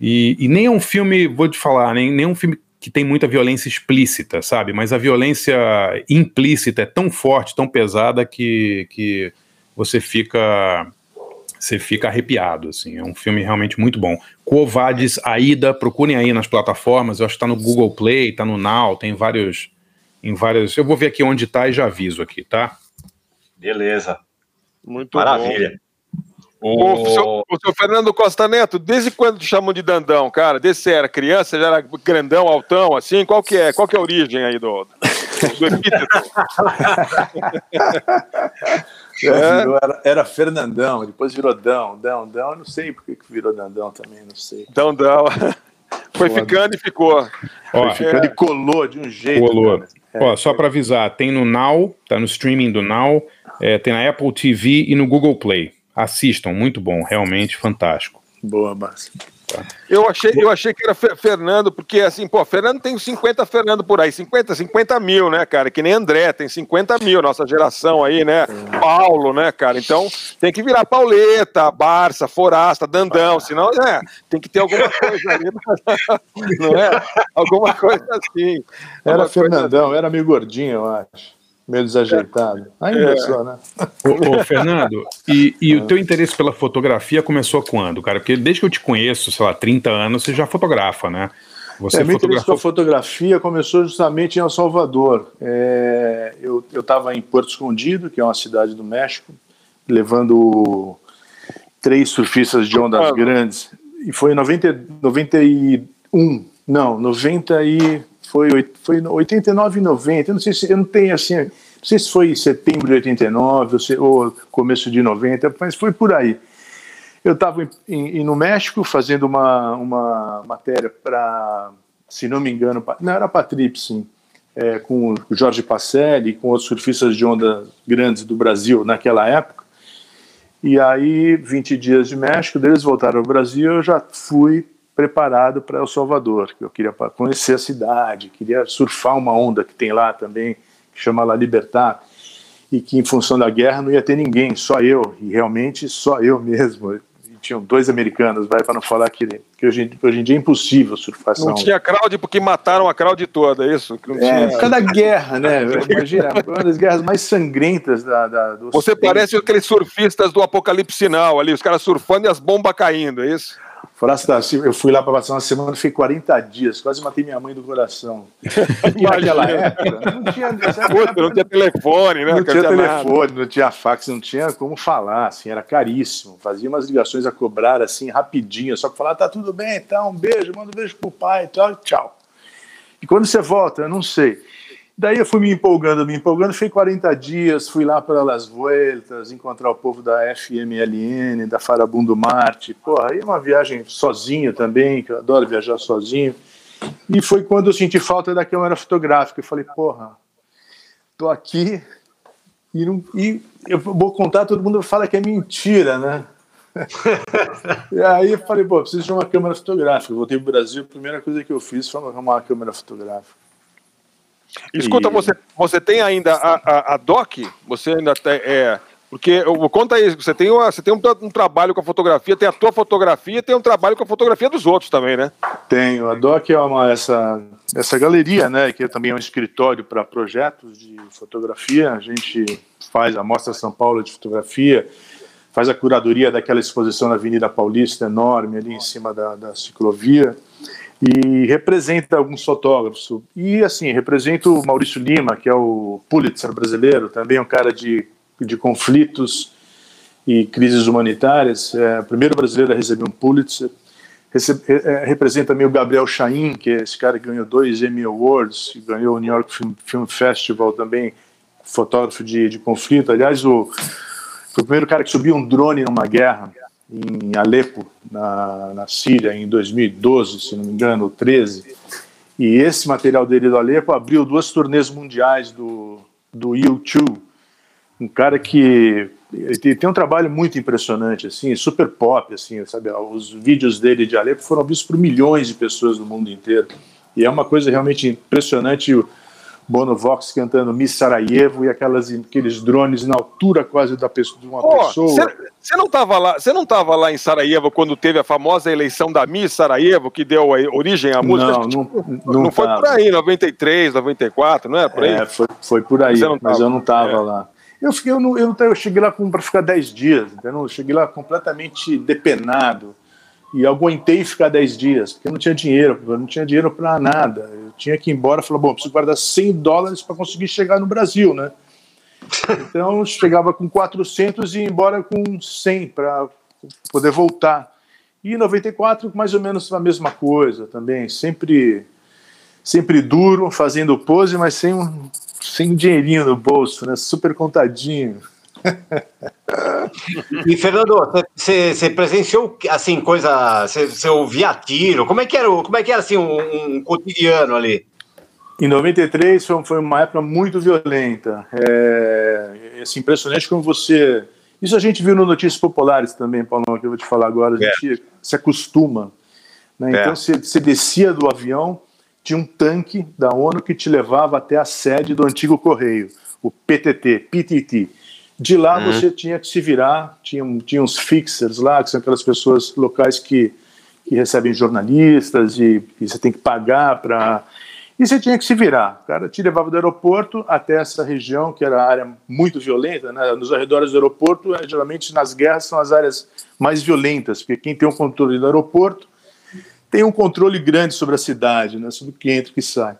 [SPEAKER 3] E, e nem é um filme, vou te falar, nem, nem é um filme que tem muita violência explícita, sabe? Mas a violência implícita é tão forte, tão pesada que, que você fica você fica arrepiado, assim. É um filme realmente muito bom. Covades, Aida, procurem aí nas plataformas. Eu acho que está no Google Play, está no Now, tem vários, em vários. Eu vou ver aqui onde está e já aviso aqui, tá?
[SPEAKER 2] Beleza.
[SPEAKER 4] Muito Maravilha. Bom. O, o, seu, o seu Fernando Costa Neto, desde quando te chamam de Dandão, cara? Desde você era criança, já era grandão, altão, assim? Qual que é, qual que é a origem aí do, do epíteto? [laughs]
[SPEAKER 5] É. [laughs] Era, era, Fernandão, depois virou Dão, Dão, Dão, eu não sei por que virou Dandão também, não sei.
[SPEAKER 4] Dão, Dão. [laughs] Foi Foda. ficando e ficou.
[SPEAKER 5] Foi ficando é. e colou de um jeito.
[SPEAKER 3] Colou. É. Ó, só para avisar, tem no Now, tá no streaming do Now, é, tem na Apple TV e no Google Play. Assistam, muito bom, realmente fantástico.
[SPEAKER 5] Boa, Márcio.
[SPEAKER 4] Eu achei, eu achei que era Fernando, porque assim, pô, Fernando tem 50 Fernando por aí, 50, 50 mil, né, cara? Que nem André, tem 50 mil, nossa geração aí, né? Paulo, né, cara? Então tem que virar Pauleta, Barça, Forasta, Dandão, senão, é, tem que ter alguma coisa ali, [laughs] não é? Alguma coisa assim.
[SPEAKER 5] Era Fernandão, assim. era meio gordinho, eu acho meio desajeitado. Ainda é. só, né?
[SPEAKER 3] Ô, ô Fernando, e, e o teu interesse pela fotografia começou quando, cara? Porque desde que eu te conheço, sei lá, 30 anos, você já fotografa, né?
[SPEAKER 5] Você é, meu interesse pela fotografia começou justamente em El Salvador. É, eu estava em Porto Escondido, que é uma cidade do México, levando três surfistas de ondas grandes. E foi em 90, 91, não, 90 e foi, foi 89 e 90, eu não sei se, eu não tenho assim, não sei se foi setembro de 89 ou, se, ou começo de 90, mas foi por aí. Eu estava no México fazendo uma, uma matéria para, se não me engano, não era para Trip, sim, é, com o Jorge Pacelli, com os surfistas de onda grandes do Brasil naquela época. E aí, 20 dias de México, deles voltaram ao Brasil, eu já fui preparado para El Salvador, que eu queria conhecer a cidade, queria surfar uma onda que tem lá também, que chama La Libertad, e que em função da guerra não ia ter ninguém, só eu, e realmente só eu mesmo. E tinham dois americanos, vai para não falar que, que hoje, hoje, em dia é impossível surfar
[SPEAKER 4] Não tinha crowd porque mataram a crowd toda, é isso?
[SPEAKER 5] Não é, por causa da guerra, né? Imagina, uma das guerras mais sangrentas da, da
[SPEAKER 4] do Você parece aqueles surfistas do Apocalipse Sinal ali, os caras surfando e as bombas caindo, é isso?
[SPEAKER 5] Horácio eu fui lá para passar uma semana, fiquei 40 dias, quase matei minha mãe do coração. [laughs] naquela época, não tinha,
[SPEAKER 4] não tinha telefone, né?
[SPEAKER 5] Não tinha telefone, não tinha fax, não tinha como falar, assim, era caríssimo. Fazia umas ligações a cobrar, assim, rapidinho, só para falar, tá tudo bem, tá, um beijo, manda um beijo pro pai e tal, tchau. E quando você volta, eu não sei. Daí eu fui me empolgando, me empolgando, fui 40 dias, fui lá para Las Vueltas, encontrar o povo da FMLN, da Farabundo Marte. Porra, aí é uma viagem sozinho também, que eu adoro viajar sozinho. E foi quando eu senti falta da câmera fotográfica. Eu falei, porra, tô aqui e, não, e eu vou contar, todo mundo fala que é mentira, né? [laughs] e aí eu falei, pô, preciso de uma câmera fotográfica. Voltei pro Brasil, a primeira coisa que eu fiz foi arrumar uma câmera fotográfica.
[SPEAKER 4] Escuta, e... você, você tem ainda a, a, a DOC? Você ainda tem. É, porque, conta aí, você tem, uma, você tem um, um, trabalho com a fotografia, tem a tua fotografia tem um trabalho com a fotografia dos outros também, né?
[SPEAKER 5] Tenho. A DOC é uma, essa, essa galeria, né, que também é um escritório para projetos de fotografia. A gente faz a Mostra São Paulo de Fotografia, faz a curadoria daquela exposição na Avenida Paulista, enorme, ali em cima da, da ciclovia e representa alguns fotógrafos. E, assim, representa o Maurício Lima, que é o Pulitzer brasileiro, também um cara de, de conflitos e crises humanitárias, é primeiro brasileiro a receber um Pulitzer. Recebe, é, representa também o Gabriel Chaim, que é esse cara que ganhou dois Emmy Awards, ganhou o New York Film, Film Festival também fotógrafo de, de conflito. Aliás, o, foi o primeiro cara que subiu um drone numa guerra em Alepo, na, na Síria, em 2012, se não me engano, 13. E esse material dele do Alepo abriu duas turnês mundiais do, do U2. Um cara que ele tem um trabalho muito impressionante, assim, super pop, assim, sabe? Os vídeos dele de Alepo foram vistos por milhões de pessoas no mundo inteiro. E é uma coisa realmente impressionante Bono Vox cantando Miss Sarajevo e aquelas, aqueles drones na altura quase da pessoa, de uma oh, pessoa.
[SPEAKER 4] Você não estava lá, você não tava lá em Sarajevo quando teve a famosa eleição da Miss Sarajevo que deu a origem à música?
[SPEAKER 5] Não,
[SPEAKER 4] tipo, não, não, não foi por aí, 93, 94, não é por aí? É,
[SPEAKER 5] foi, foi por aí, mas eu não estava é. lá. Eu, fiquei, eu, não, eu, eu cheguei lá para ficar 10 dias, entendeu? Eu cheguei lá completamente depenado e aguentei ficar 10 dias, porque eu não tinha dinheiro, eu não tinha dinheiro para nada. Tinha que ir embora falar, bom, preciso guardar 100 dólares para conseguir chegar no Brasil, né? Então chegava com 400 e ia embora com 100 para poder voltar. E em 94, mais ou menos a mesma coisa também, sempre sempre duro, fazendo pose, mas sem um, sem dinheirinho no bolso, né? Super contadinho.
[SPEAKER 2] E Fernando, você presenciou assim coisa, você ouvia tiro? Como é que era, como é que era assim um, um cotidiano ali?
[SPEAKER 5] Em 93 foi, foi uma época muito violenta. É, assim, impressionante como você. Isso a gente viu no Notícias Populares também, Paulo, que eu vou te falar agora. A gente é. se acostuma. Né? É. Então você, você descia do avião, tinha um tanque da ONU que te levava até a sede do antigo correio, o PTT, PTT. De lá uhum. você tinha que se virar, tinha, tinha uns fixers lá, que são aquelas pessoas locais que, que recebem jornalistas e, e você tem que pagar para. E você tinha que se virar. O cara te levava do aeroporto até essa região, que era a área muito violenta, né? nos arredores do aeroporto, é, geralmente nas guerras são as áreas mais violentas, porque quem tem o controle do aeroporto tem um controle grande sobre a cidade, né? sobre o que entra e o que sai.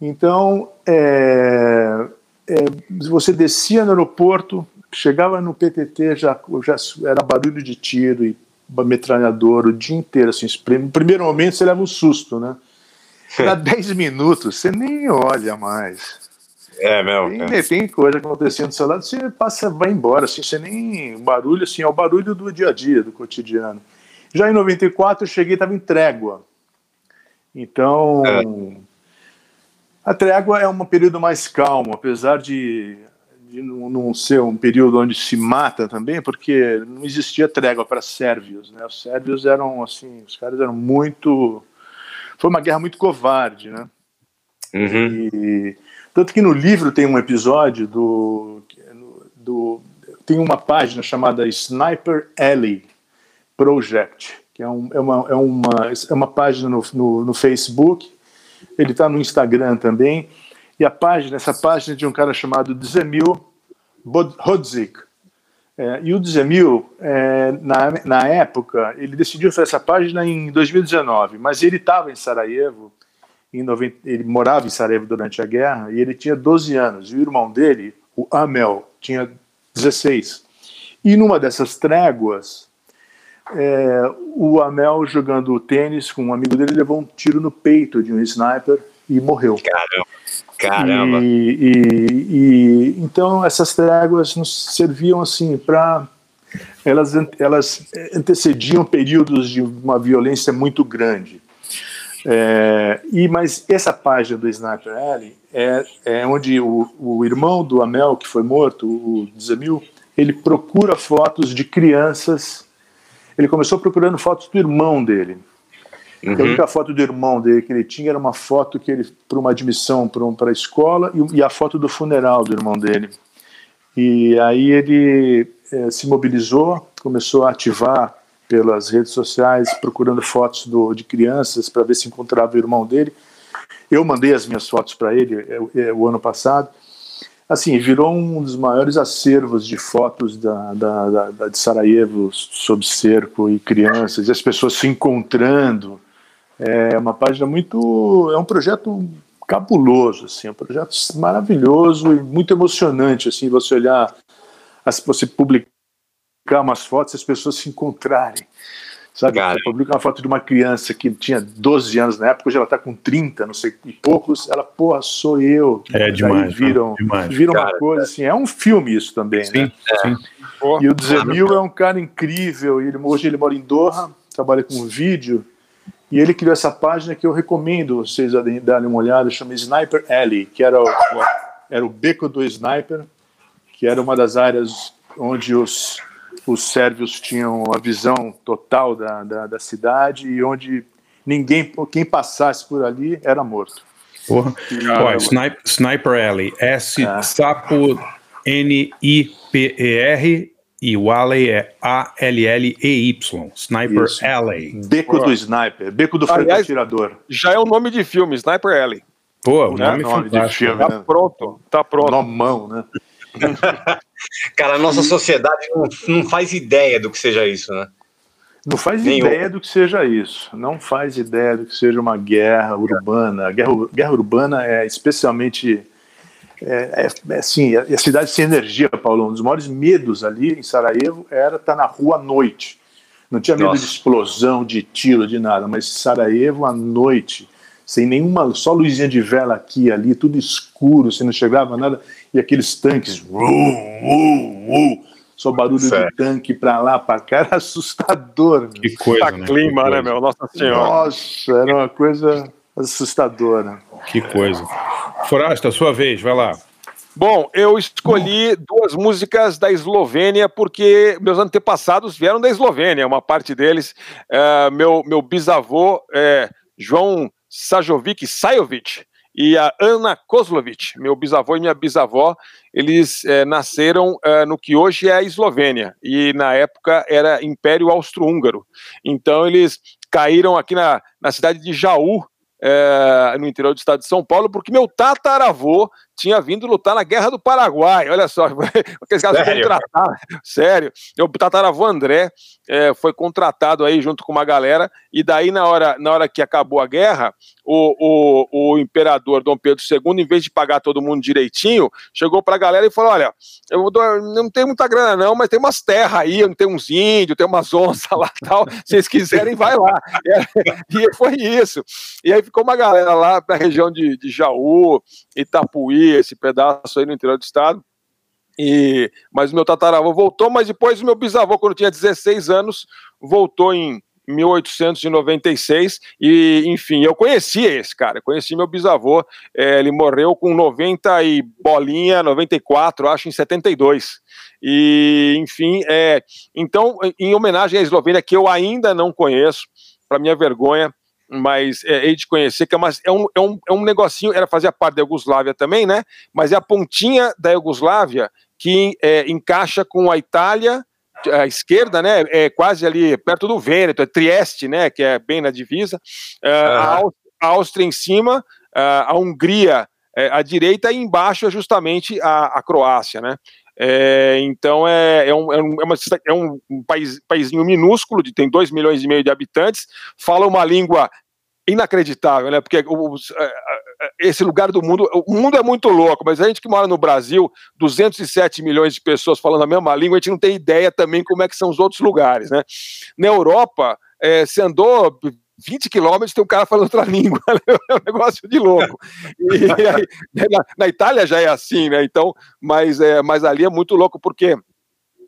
[SPEAKER 5] Então, é, é, você descia no aeroporto, chegava no PTT, já, já era barulho de tiro e metralhador o dia inteiro. Assim, no primeiro momento você leva um susto, né? [laughs] Dá 10 minutos, você nem olha mais.
[SPEAKER 2] É, meu.
[SPEAKER 5] Tem, tem coisa acontecendo do seu lado, você passa, vai embora, assim, você nem. Barulho, assim, é o barulho do dia a dia, do cotidiano. Já em 94 eu cheguei, estava em trégua. Então. É a trégua é um período mais calmo, apesar de, de não ser um período onde se mata também, porque não existia trégua para sérvios. Né? Os sérvios eram assim, os caras eram muito. Foi uma guerra muito covarde, né? Uhum. E, tanto que no livro tem um episódio do, do tem uma página chamada Sniper Alley Project, que é, um, é, uma, é, uma, é uma página no, no, no Facebook ele está no Instagram também. E a página, essa página é de um cara chamado Dzemil Hodzik. É, e o Dzemil, é, na, na época, ele decidiu fazer essa página em 2019, mas ele estava em Sarajevo, em 90, ele morava em Sarajevo durante a guerra, e ele tinha 12 anos, e o irmão dele, o Amel, tinha 16. E numa dessas tréguas, é, o Amel jogando tênis com um amigo dele levou um tiro no peito de um sniper e morreu.
[SPEAKER 2] Caramba. Caramba.
[SPEAKER 5] E, e, e então essas tréguas nos serviam assim para elas elas antecediam períodos de uma violência muito grande. É, e mas essa página do Sniper Alley é, é onde o, o irmão do Amel que foi morto, o Zemil, ele procura fotos de crianças ele começou procurando fotos do irmão dele. Uhum. A única foto do irmão dele que ele tinha era uma foto que ele, para uma admissão para a escola, e, e, a foto do funeral do irmão dele. E aí ele é, se mobilizou, começou a ativar pelas redes sociais, procurando fotos do, de crianças para ver se encontrava o irmão dele. Eu mandei as minhas fotos para ele é, é, o ano passado assim, virou um dos maiores acervos de fotos da, da, da, da, de Sarajevo sob cerco e crianças, e as pessoas se encontrando. É uma página muito. É um projeto cabuloso, assim, é um projeto maravilhoso e muito emocionante, assim, você olhar, você publicar umas fotos e as pessoas se encontrarem. Sabe? Cara. publica uma foto de uma criança que tinha 12 anos na época, hoje ela está com 30, não sei e poucos. Ela, porra, sou eu.
[SPEAKER 3] É demais.
[SPEAKER 5] Viram,
[SPEAKER 3] né? demais.
[SPEAKER 5] viram cara, uma coisa assim. É um filme isso também,
[SPEAKER 3] sim,
[SPEAKER 5] né?
[SPEAKER 3] Sim.
[SPEAKER 5] E o Zemil é um cara incrível. Ele, hoje ele mora em Doha, trabalha com vídeo. E ele criou essa página que eu recomendo vocês darem uma olhada, chama Sniper Alley, que era o, era o beco do sniper, que era uma das áreas onde os os sérvios tinham a visão total da, da, da cidade e onde ninguém, quem passasse por ali era morto.
[SPEAKER 3] Porra. Ó, sniper, sniper Alley, S é. sapo N-I-P-E-R e o Alley é A-L-L-E-Y. Sniper Isso. Alley.
[SPEAKER 5] Beco do Sniper, Beco do franco atirador.
[SPEAKER 4] Já é o nome de filme, Sniper Alley.
[SPEAKER 3] Pô, o nome, é nome de filme.
[SPEAKER 4] Tá né? pronto, tá pronto.
[SPEAKER 5] Nomão, né? [laughs]
[SPEAKER 2] Cara, a nossa sociedade não, não, faz ideia do que seja isso, né?
[SPEAKER 5] Não faz Nenhum. ideia do que seja isso. Não faz ideia do que seja uma guerra urbana. A guerra, guerra urbana é especialmente. É, é, é assim, a cidade sem energia, Paulo. Um dos maiores medos ali em Sarajevo era estar na rua à noite. Não tinha medo Nossa. de explosão, de tiro, de nada, mas Sarajevo à noite, sem nenhuma, só luzinha de vela aqui ali, tudo escuro, você não chegava nada e aqueles tanques, uh, uh, uh, só barulho certo. de tanque para lá, para cá, era assustador.
[SPEAKER 3] Que coisa,
[SPEAKER 4] né? clima,
[SPEAKER 3] que
[SPEAKER 4] né, meu? Nossa Senhora.
[SPEAKER 5] Nossa, era uma coisa assustadora.
[SPEAKER 3] Que coisa. Forasta, sua vez, vai lá.
[SPEAKER 4] Bom, eu escolhi duas músicas da Eslovênia porque meus antepassados vieram da Eslovênia, uma parte deles. É, meu, meu bisavô, é, João Sajovic Sajovic, e a Ana Kozlovic, meu bisavô e minha bisavó, eles é, nasceram é, no que hoje é a Eslovênia, e na época era Império Austro-Húngaro. Então eles caíram aqui na, na cidade de Jaú, é, no interior do estado de São Paulo, porque meu tataravô tinha vindo lutar na Guerra do Paraguai. Olha só, [laughs] aqueles caras Sério? contratados. Sério. O tataravô André é, foi contratado aí junto com uma galera, e daí, na hora, na hora que acabou a guerra, o, o, o imperador Dom Pedro II, em vez de pagar todo mundo direitinho, chegou para a galera e falou: Olha, eu não tenho muita grana, não, mas tem umas terras aí, tem uns índios, tem umas onças lá tal. Se vocês quiserem, vai lá. E, [laughs] e foi isso. E aí ficou uma galera lá na região de, de Jaú, Itapuí, esse pedaço aí no interior do estado. E, mas o meu tataravô voltou, mas depois o meu bisavô, quando tinha 16 anos, voltou em 1896 e, enfim, eu conhecia esse cara, conheci meu bisavô, é, ele morreu com 90 e bolinha, 94, acho, em 72. E, enfim, é, então, em homenagem à Eslovênia, que eu ainda não conheço, para minha vergonha, mas é, hei de conhecer que é, uma, é, um, é, um, é um negocinho, era fazia parte da Iugoslávia também, né? Mas é a pontinha da Iugoslávia que é, encaixa com a Itália, a esquerda, né? É quase ali perto do Vêneto, é Trieste, né? Que é bem na divisa. É, a, a Áustria em cima, a Hungria é, à direita e embaixo é justamente a, a Croácia, né? É, então é, é, um, é, é, uma, é um país, paísinho minúsculo, de, tem 2 milhões e meio de habitantes, fala uma língua inacreditável, né? Porque os, é, é, esse lugar do mundo, o mundo é muito louco, mas a gente que mora no Brasil, 207 milhões de pessoas falando a mesma língua, a gente não tem ideia também como é que são os outros lugares, né? Na Europa, é, você andou 20 quilômetros tem um cara falando outra [laughs] língua, é um negócio de louco. E, aí, [laughs] na, na, Itália já é assim, né? Então, mas, é, mas ali é muito louco, porque,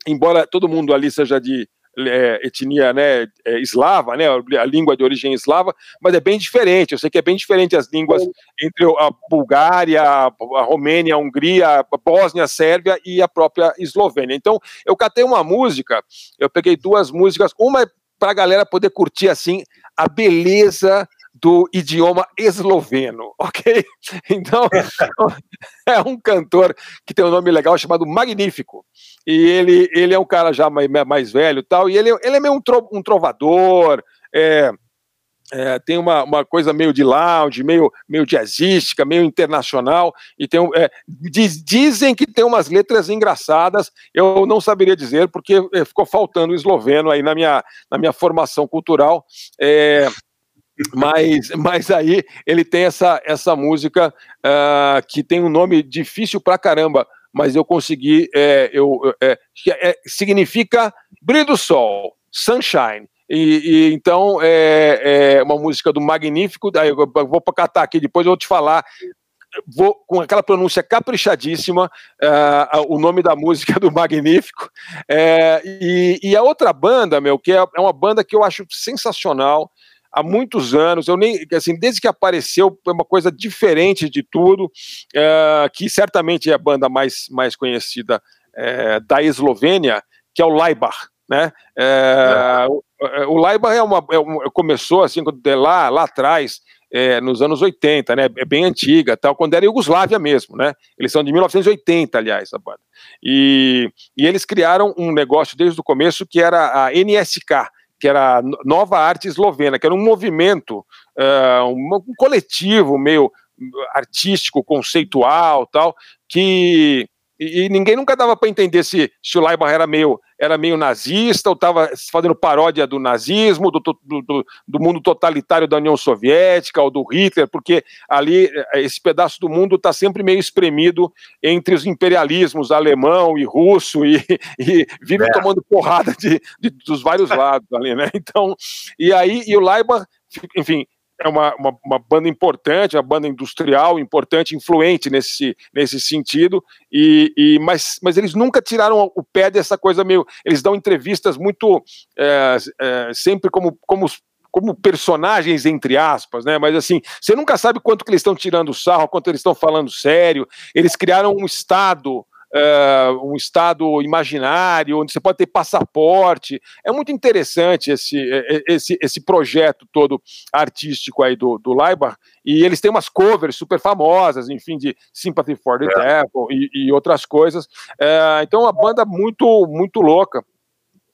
[SPEAKER 4] embora todo mundo ali seja de é, etnia né, é, eslava, né, a língua de origem eslava, mas é bem diferente. Eu sei que é bem diferente as línguas entre a Bulgária, a Romênia, a Hungria, a Bósnia, a Sérvia e a própria Eslovênia. Então, eu catei uma música, eu peguei duas músicas, uma é para a galera poder curtir assim a beleza do idioma esloveno, [laughs] ok? Então, [laughs] é um cantor que tem um nome legal chamado Magnífico. E ele, ele é um cara já mais, mais velho tal, e ele, ele é meio um, tro, um trovador, é, é, tem uma, uma coisa meio de lounge, meio, meio jazzística, meio internacional, e tem é, diz, dizem que tem umas letras engraçadas, eu não saberia dizer, porque é, ficou faltando o esloveno aí na minha, na minha formação cultural. É, mas, mas aí ele tem essa, essa música uh, que tem um nome difícil pra caramba, mas eu consegui, é, eu, é, significa brilho do sol, sunshine, E, e então é, é, uma música do Magnífico. Daí eu vou catar aqui, depois eu vou te falar vou com aquela pronúncia caprichadíssima, uh, o nome da música do Magnífico. É, e, e, a outra banda, meu, que é, é uma banda que eu acho sensacional há muitos anos. Eu nem, assim, desde que apareceu, é uma coisa diferente de tudo, uh, que certamente é a banda mais, mais conhecida uh, da Eslovênia, que é o Laibach. Né? É, o, o Laibach é uma, é começou assim lá, lá atrás é, nos anos 80, né? É bem antiga, tal, quando era Iugoslávia mesmo, né? Eles são de 1980, aliás, a banda. E, e eles criaram um negócio desde o começo que era a NSK, que era a Nova Arte Eslovena, que era um movimento, uh, um, um coletivo meio artístico, conceitual, tal, que e, e ninguém nunca dava para entender se, se o Leibach era meio, era meio nazista ou estava fazendo paródia do nazismo, do, do, do, do, mundo totalitário da União Soviética ou do Hitler, porque ali eh, esse pedaço do mundo está sempre meio espremido entre os imperialismos alemão e russo e, [laughs] e vive é. tomando porrada de, de, dos vários lados ali, né? [laughs] Então, e aí, e o Leibach, enfim, é uma, uma, uma, banda importante, uma banda industrial importante, influente nesse, nesse sentido, e, e mas, mas eles nunca tiraram o pé dessa coisa meio. Eles dão entrevistas muito é, é, sempre como, como como personagens, entre aspas, né? Mas assim, você nunca sabe quanto que eles estão tirando sarro, quanto eles estão falando sério. Eles criaram um Estado uh, um estado imaginário, onde você pode ter passaporte. É muito interessante esse, esse, esse projeto todo artístico aí do, do Leibach, e eles têm umas covers super famosas, enfim, de Sympathy for the é. Devil e, e, outras coisas. Uh, então, uma banda muito, muito louca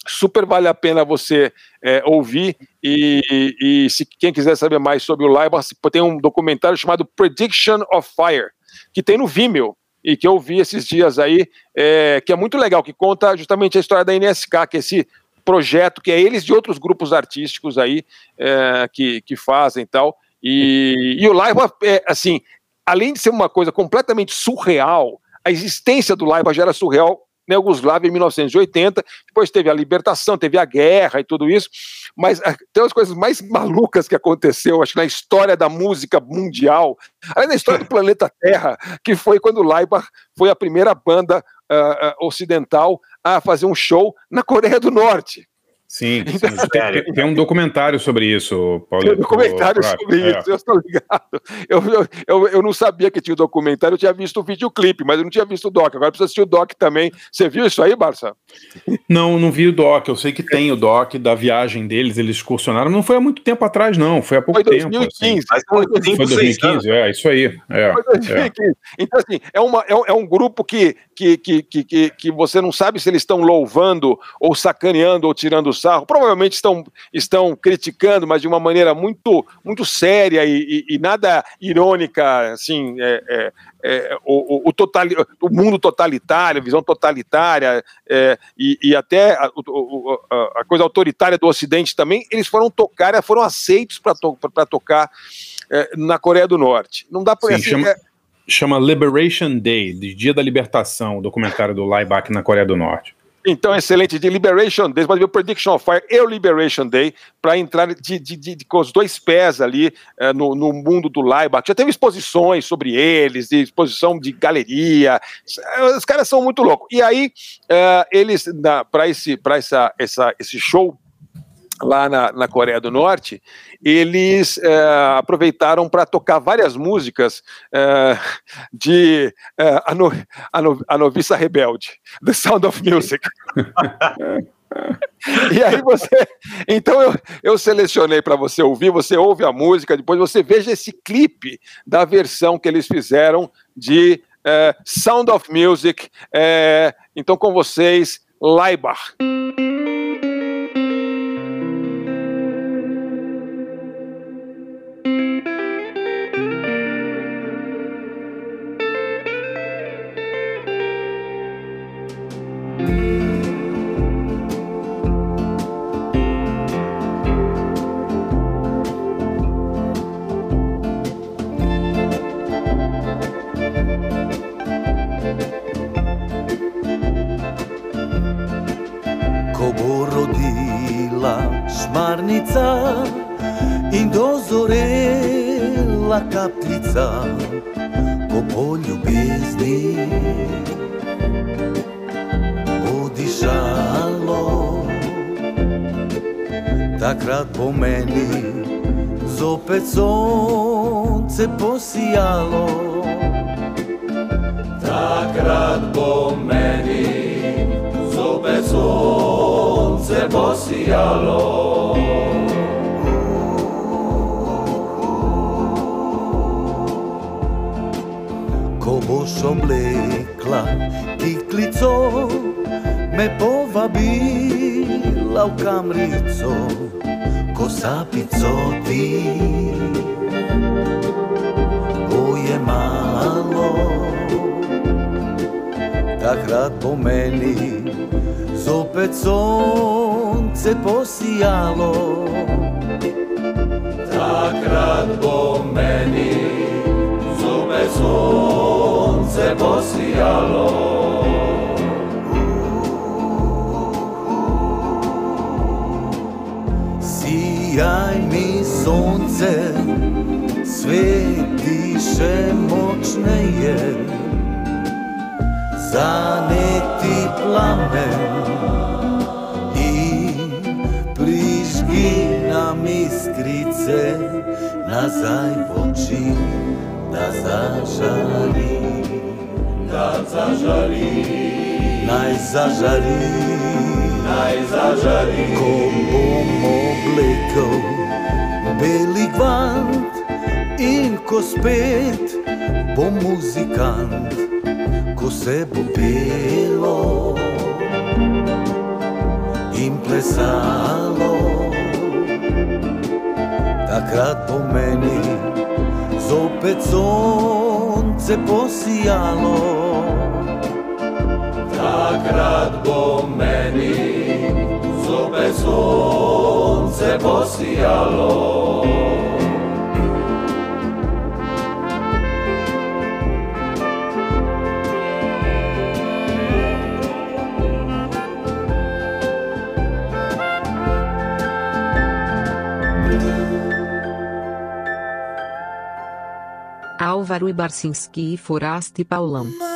[SPEAKER 4] super vale a pena você é, ouvir e, e, se quem quiser saber mais sobre o Leibach, tem um documentário chamado Prediction of Fire, que tem no Vimeo, e que eu vi esses dias aí, é, que é muito legal, que conta justamente a história da NSK, que é esse projeto que é eles de outros grupos artísticos aí é, que, que fazem tal. E, e o Live, é, assim, além de ser uma coisa completamente surreal, a existência do Live já era surreal na Yugoslávia em 1980, depois teve a libertação, teve a guerra e tudo isso, mas ah, tem as coisas mais malucas que aconteceu, acho que na história da música mundial, além da história do planeta Terra, que foi quando o Laibach foi a primeira banda uh, uh, ocidental a fazer um show na Coreia do Norte.
[SPEAKER 3] Sim, [laughs] sim. Tem, tem, um documentário sobre isso, Paulo. Tem um
[SPEAKER 4] documentário sobre é. isso, eu estou ligado. Eu, eu, eu, não sabia que tinha o documentário, eu tinha visto o videoclipe, mas eu não tinha visto o doc. Agora precisa assistir o doc também. Você viu isso aí, Barça?
[SPEAKER 3] Não, não vi o doc. Eu sei que tem o doc da viagem deles, eles excursionaram. Não foi há muito tempo atrás, não. Foi há pouco foi 2015, tempo. Assim. Foi 2015. Foi 2015, é, isso aí. É, foi 2015.
[SPEAKER 4] É. Então, assim, é, uma, é, é um grupo que, que, que, que, que você não sabe se eles estão louvando ou sacaneando ou tirando sarro, provavelmente estão, estão criticando, mas de uma maneira muito, muito séria e, e, e nada irônica, assim, é, é, é, o, o, total, o mundo totalitário, a visão totalitária é, e, e, até a, a, a, coisa autoritária do Ocidente também, eles foram tocar, foram aceitos para to, tocar é, na Coreia do Norte. Não dá para assim,
[SPEAKER 3] chama, é chama Liberation Day, Dia da Libertação, o documentário do Laibach na Coreia do Norte.
[SPEAKER 4] Então, excelente. De Liberation Day, pode ver o Prediction of Fire e o Liberation Day para entrar de, de, de, com os dois pés ali é, no, no, mundo do Laibach. Já teve exposições sobre eles, de exposição de galeria. Os caras são muito loucos. E aí, é, eles, para esse, essa, essa, esse show lá na, na, Coreia do Norte, eles é, aproveitaram para tocar várias músicas é, de é, a, no, a, no, a, Noviça Rebelde, The Sound of Music. [laughs] e aí você. Então eu, eu selecionei para você ouvir, você ouve a música, depois você veja esse clipe da versão que eles fizeram de Sound of Music. Então, com vocês, Laibach.
[SPEAKER 11] malo. zažari, naj zažari. Ko bom oblekel beli gvant in ko spet bom muzikant, ko se bo pelo in plesalo, takrat po meni zopet sonce posijalo.
[SPEAKER 12] grad bo meni Zope sunce posijalo
[SPEAKER 8] Álvaro Ibarcinski e Foraste Paulão.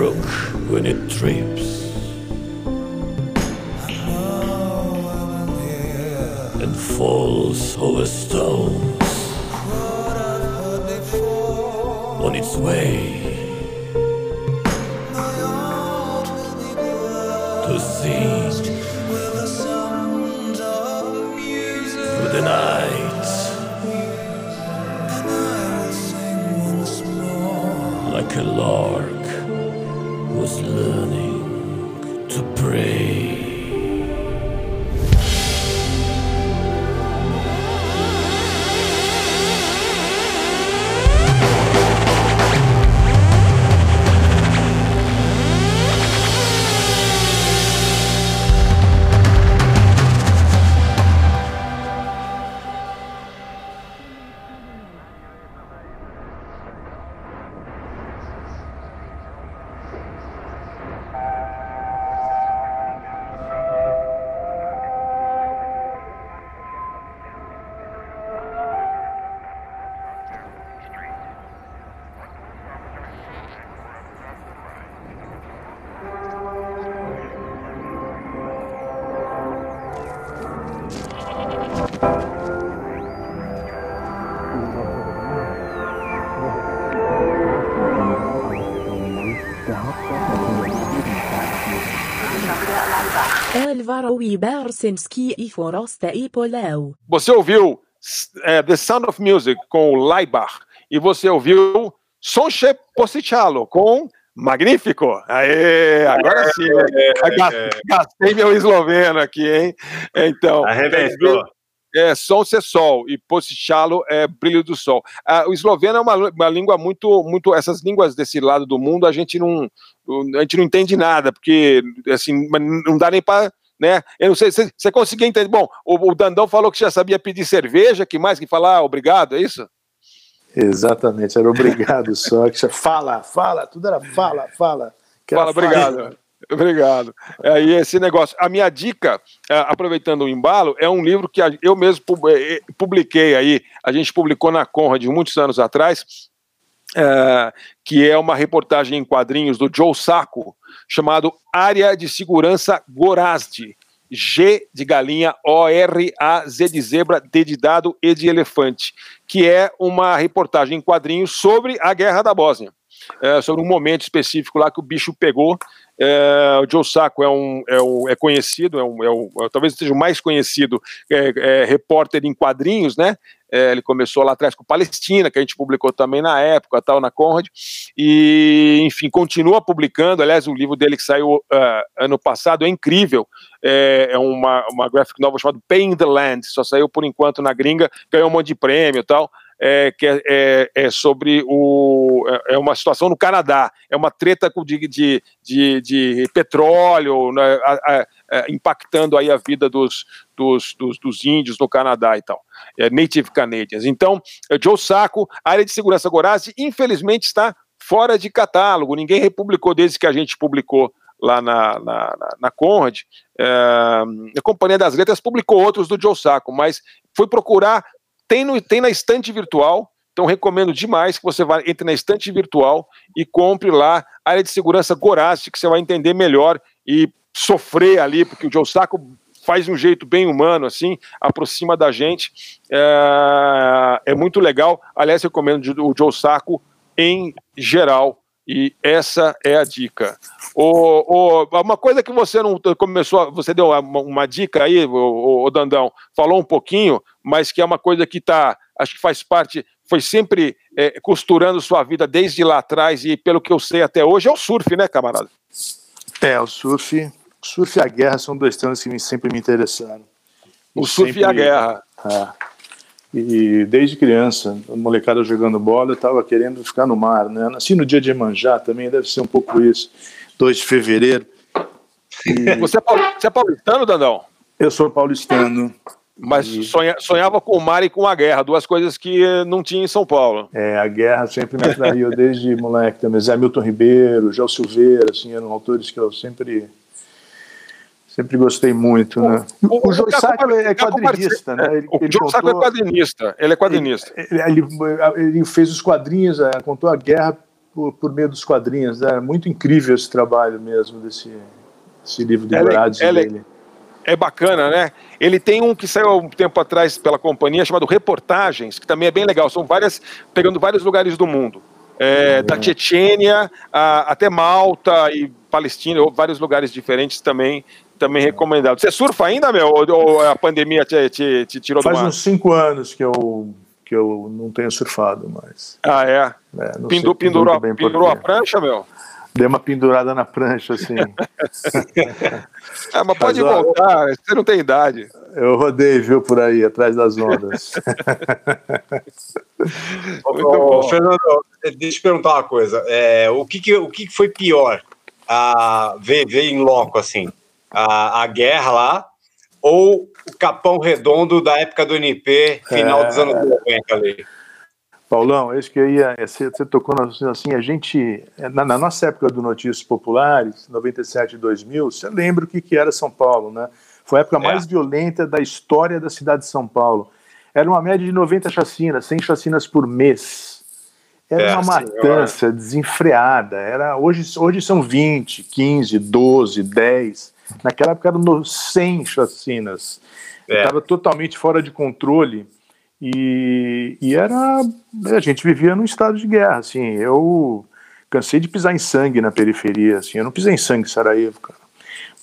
[SPEAKER 13] Brook when it trips and falls over stones. On its way to sing through the night. Like a lark
[SPEAKER 8] Ibersinski e Forasta e Polau.
[SPEAKER 4] Você ouviu é, The Sound of Music com o Laibach e você ouviu Sonche Posicalo com Magnífico! Aê, agora sim!
[SPEAKER 2] É,
[SPEAKER 4] Gastei meu esloveno aqui, hein? Então.
[SPEAKER 2] Arrebentou.
[SPEAKER 4] É, som ser sol e posicalo é brilho do sol. Ah, o esloveno é uma, uma língua muito, muito. Essas línguas desse lado do mundo a gente não, a gente não entende nada, porque assim não dá nem para né? Eu não sei, você, você conseguia entender. Bom, o, o, Dandão falou que já sabia pedir cerveja, que mais que falar obrigado, é isso?
[SPEAKER 5] Exatamente, era obrigado só. Que fala, fala, tudo era fala, fala.
[SPEAKER 4] Fala, obrigado. Fala. Obrigado. Aí esse negócio. A minha dica, aproveitando o embalo, é um livro que eu mesmo publiquei aí. A gente publicou na Conrad muitos anos atrás, é, que é uma reportagem em quadrinhos do Joe Sacco, chamado Área de Segurança Gorazde. G de galinha, O-R-A-Z de zebra, D de dado, E de elefante, que é uma reportagem em quadrinhos sobre a Guerra da Bósnia. É, sobre um momento específico lá que o bicho pegou. É, o Joe Sacco é, um, é, um, é conhecido, é um, é um, talvez seja o mais conhecido é, é, repórter em quadrinhos, né? É, ele começou lá atrás com Palestina, que a gente publicou também na época, tal, na Conrad, e, enfim, continua publicando. Aliás, o livro dele que saiu uh, ano passado é incrível. É, é, uma, uma graphic novel chamada Paying the Land, só saiu por enquanto na gringa, ganhou um monte de prêmio e tal. É, que é, é, é, sobre o. É, é uma situação no Canadá, é uma treta de, de, de, de petróleo, né, a, a, a, impactando aí a vida dos, dos, dos, dos, índios no Canadá e tal, é, Native Canadians. Então, é Joe Saco, área de segurança Gorazzi, infelizmente está fora de catálogo, ninguém republicou desde que a gente publicou lá na, na, na, na Conrad. É, a Companhia das Letras publicou outros do Joe Saco, mas fui procurar tem, no, tem na estante virtual, então recomendo demais que você vá, entre na estante virtual e compre lá a área de segurança Gorazzi, que você vai entender melhor e sofrer ali, porque o Joe Saco faz de um jeito bem humano, assim, aproxima da gente. É, é muito legal. Aliás, recomendo o Joe Saco em geral. E essa é a dica. O, o, uma coisa que você não começou, você deu uma, uma dica aí, o, o, Dandão, falou um pouquinho, mas que é uma coisa que tá, acho que faz parte, foi sempre é, costurando sua vida desde lá atrás e pelo que eu sei até hoje, é o surf, né, camarada?
[SPEAKER 5] É, o surf, surf e a guerra são dois temas que sempre me interessaram.
[SPEAKER 4] O surf sempre, e a guerra.
[SPEAKER 5] É. E desde criança, a molecada jogando bola, eu estava querendo ficar no mar, né? Nasci no dia de Emanjá também, deve ser um pouco isso. 2 de fevereiro.
[SPEAKER 4] E... Você, é você é paulistano, Dandão?
[SPEAKER 5] Eu sou paulistano.
[SPEAKER 4] Mas e... sonha, sonhava com o mar e com a guerra, duas coisas que não tinha em São Paulo.
[SPEAKER 5] É, a guerra sempre me atraiu desde moleque também. Zé Milton Ribeiro, João Silveira, assim, eram autores que eu sempre Sempre gostei muito, né?
[SPEAKER 4] O, o, o Joe Sacco é quadrinista, né? Ele, o Joe Sacco é quadrinista, ele é quadrinista.
[SPEAKER 5] Ele, ele, ele, fez os quadrinhos, é, contou a guerra por, por meio dos quadrinhos, né? Muito incrível esse trabalho mesmo desse, desse livro de Dourados dele.
[SPEAKER 4] É bacana, né? Ele tem um que saiu um tempo atrás pela companhia chamado Reportagens, que também é bem legal. São várias, pegando vários lugares do mundo. É, é. Da Chechênia até Malta e Palestina, ou vários lugares diferentes também também recomendado. Você surfa ainda, meu? Ou a pandemia te, te, te tirou
[SPEAKER 5] Faz
[SPEAKER 4] do mar?
[SPEAKER 5] uns cinco anos que eu, que eu não tenho surfado mais.
[SPEAKER 4] Ah, é? é Pindu, pendurou, pendurou a prancha, meu?
[SPEAKER 5] Dei uma pendurada na prancha, assim.
[SPEAKER 4] é, [laughs] mas pode mas, voltar, ó, você não tem idade.
[SPEAKER 5] Eu rodei, viu, por aí, atrás das ondas. [laughs]
[SPEAKER 2] Ô, Fernando, deixa eu perguntar uma coisa. É, o que, que, o que foi pior? A ver, ver em loco, assim? A, a guerra lá, ou o Capão Redondo da época do NP, final é... dos anos 90 ali?
[SPEAKER 5] Paulão, isso que eu ia. Você, você tocou assim, a gente. Na, na, nossa época do Notícias Populares, 97 e 2000, você lembra o que, que era São Paulo, né? Foi a época é. mais violenta da história da cidade de São Paulo. Era uma média de 90 chacinas, 100 chacinas por mês. Era é, uma matança senhora. desenfreada. Era, hoje, hoje são 20, 15, 12, 10. Naquela época eram 100 chacinas. Estava é. totalmente fora de controle. E, e, era. A gente vivia num estado de guerra. Assim, eu cansei de pisar em sangue na periferia. Assim, eu não pisei em sangue em Sarajevo, cara.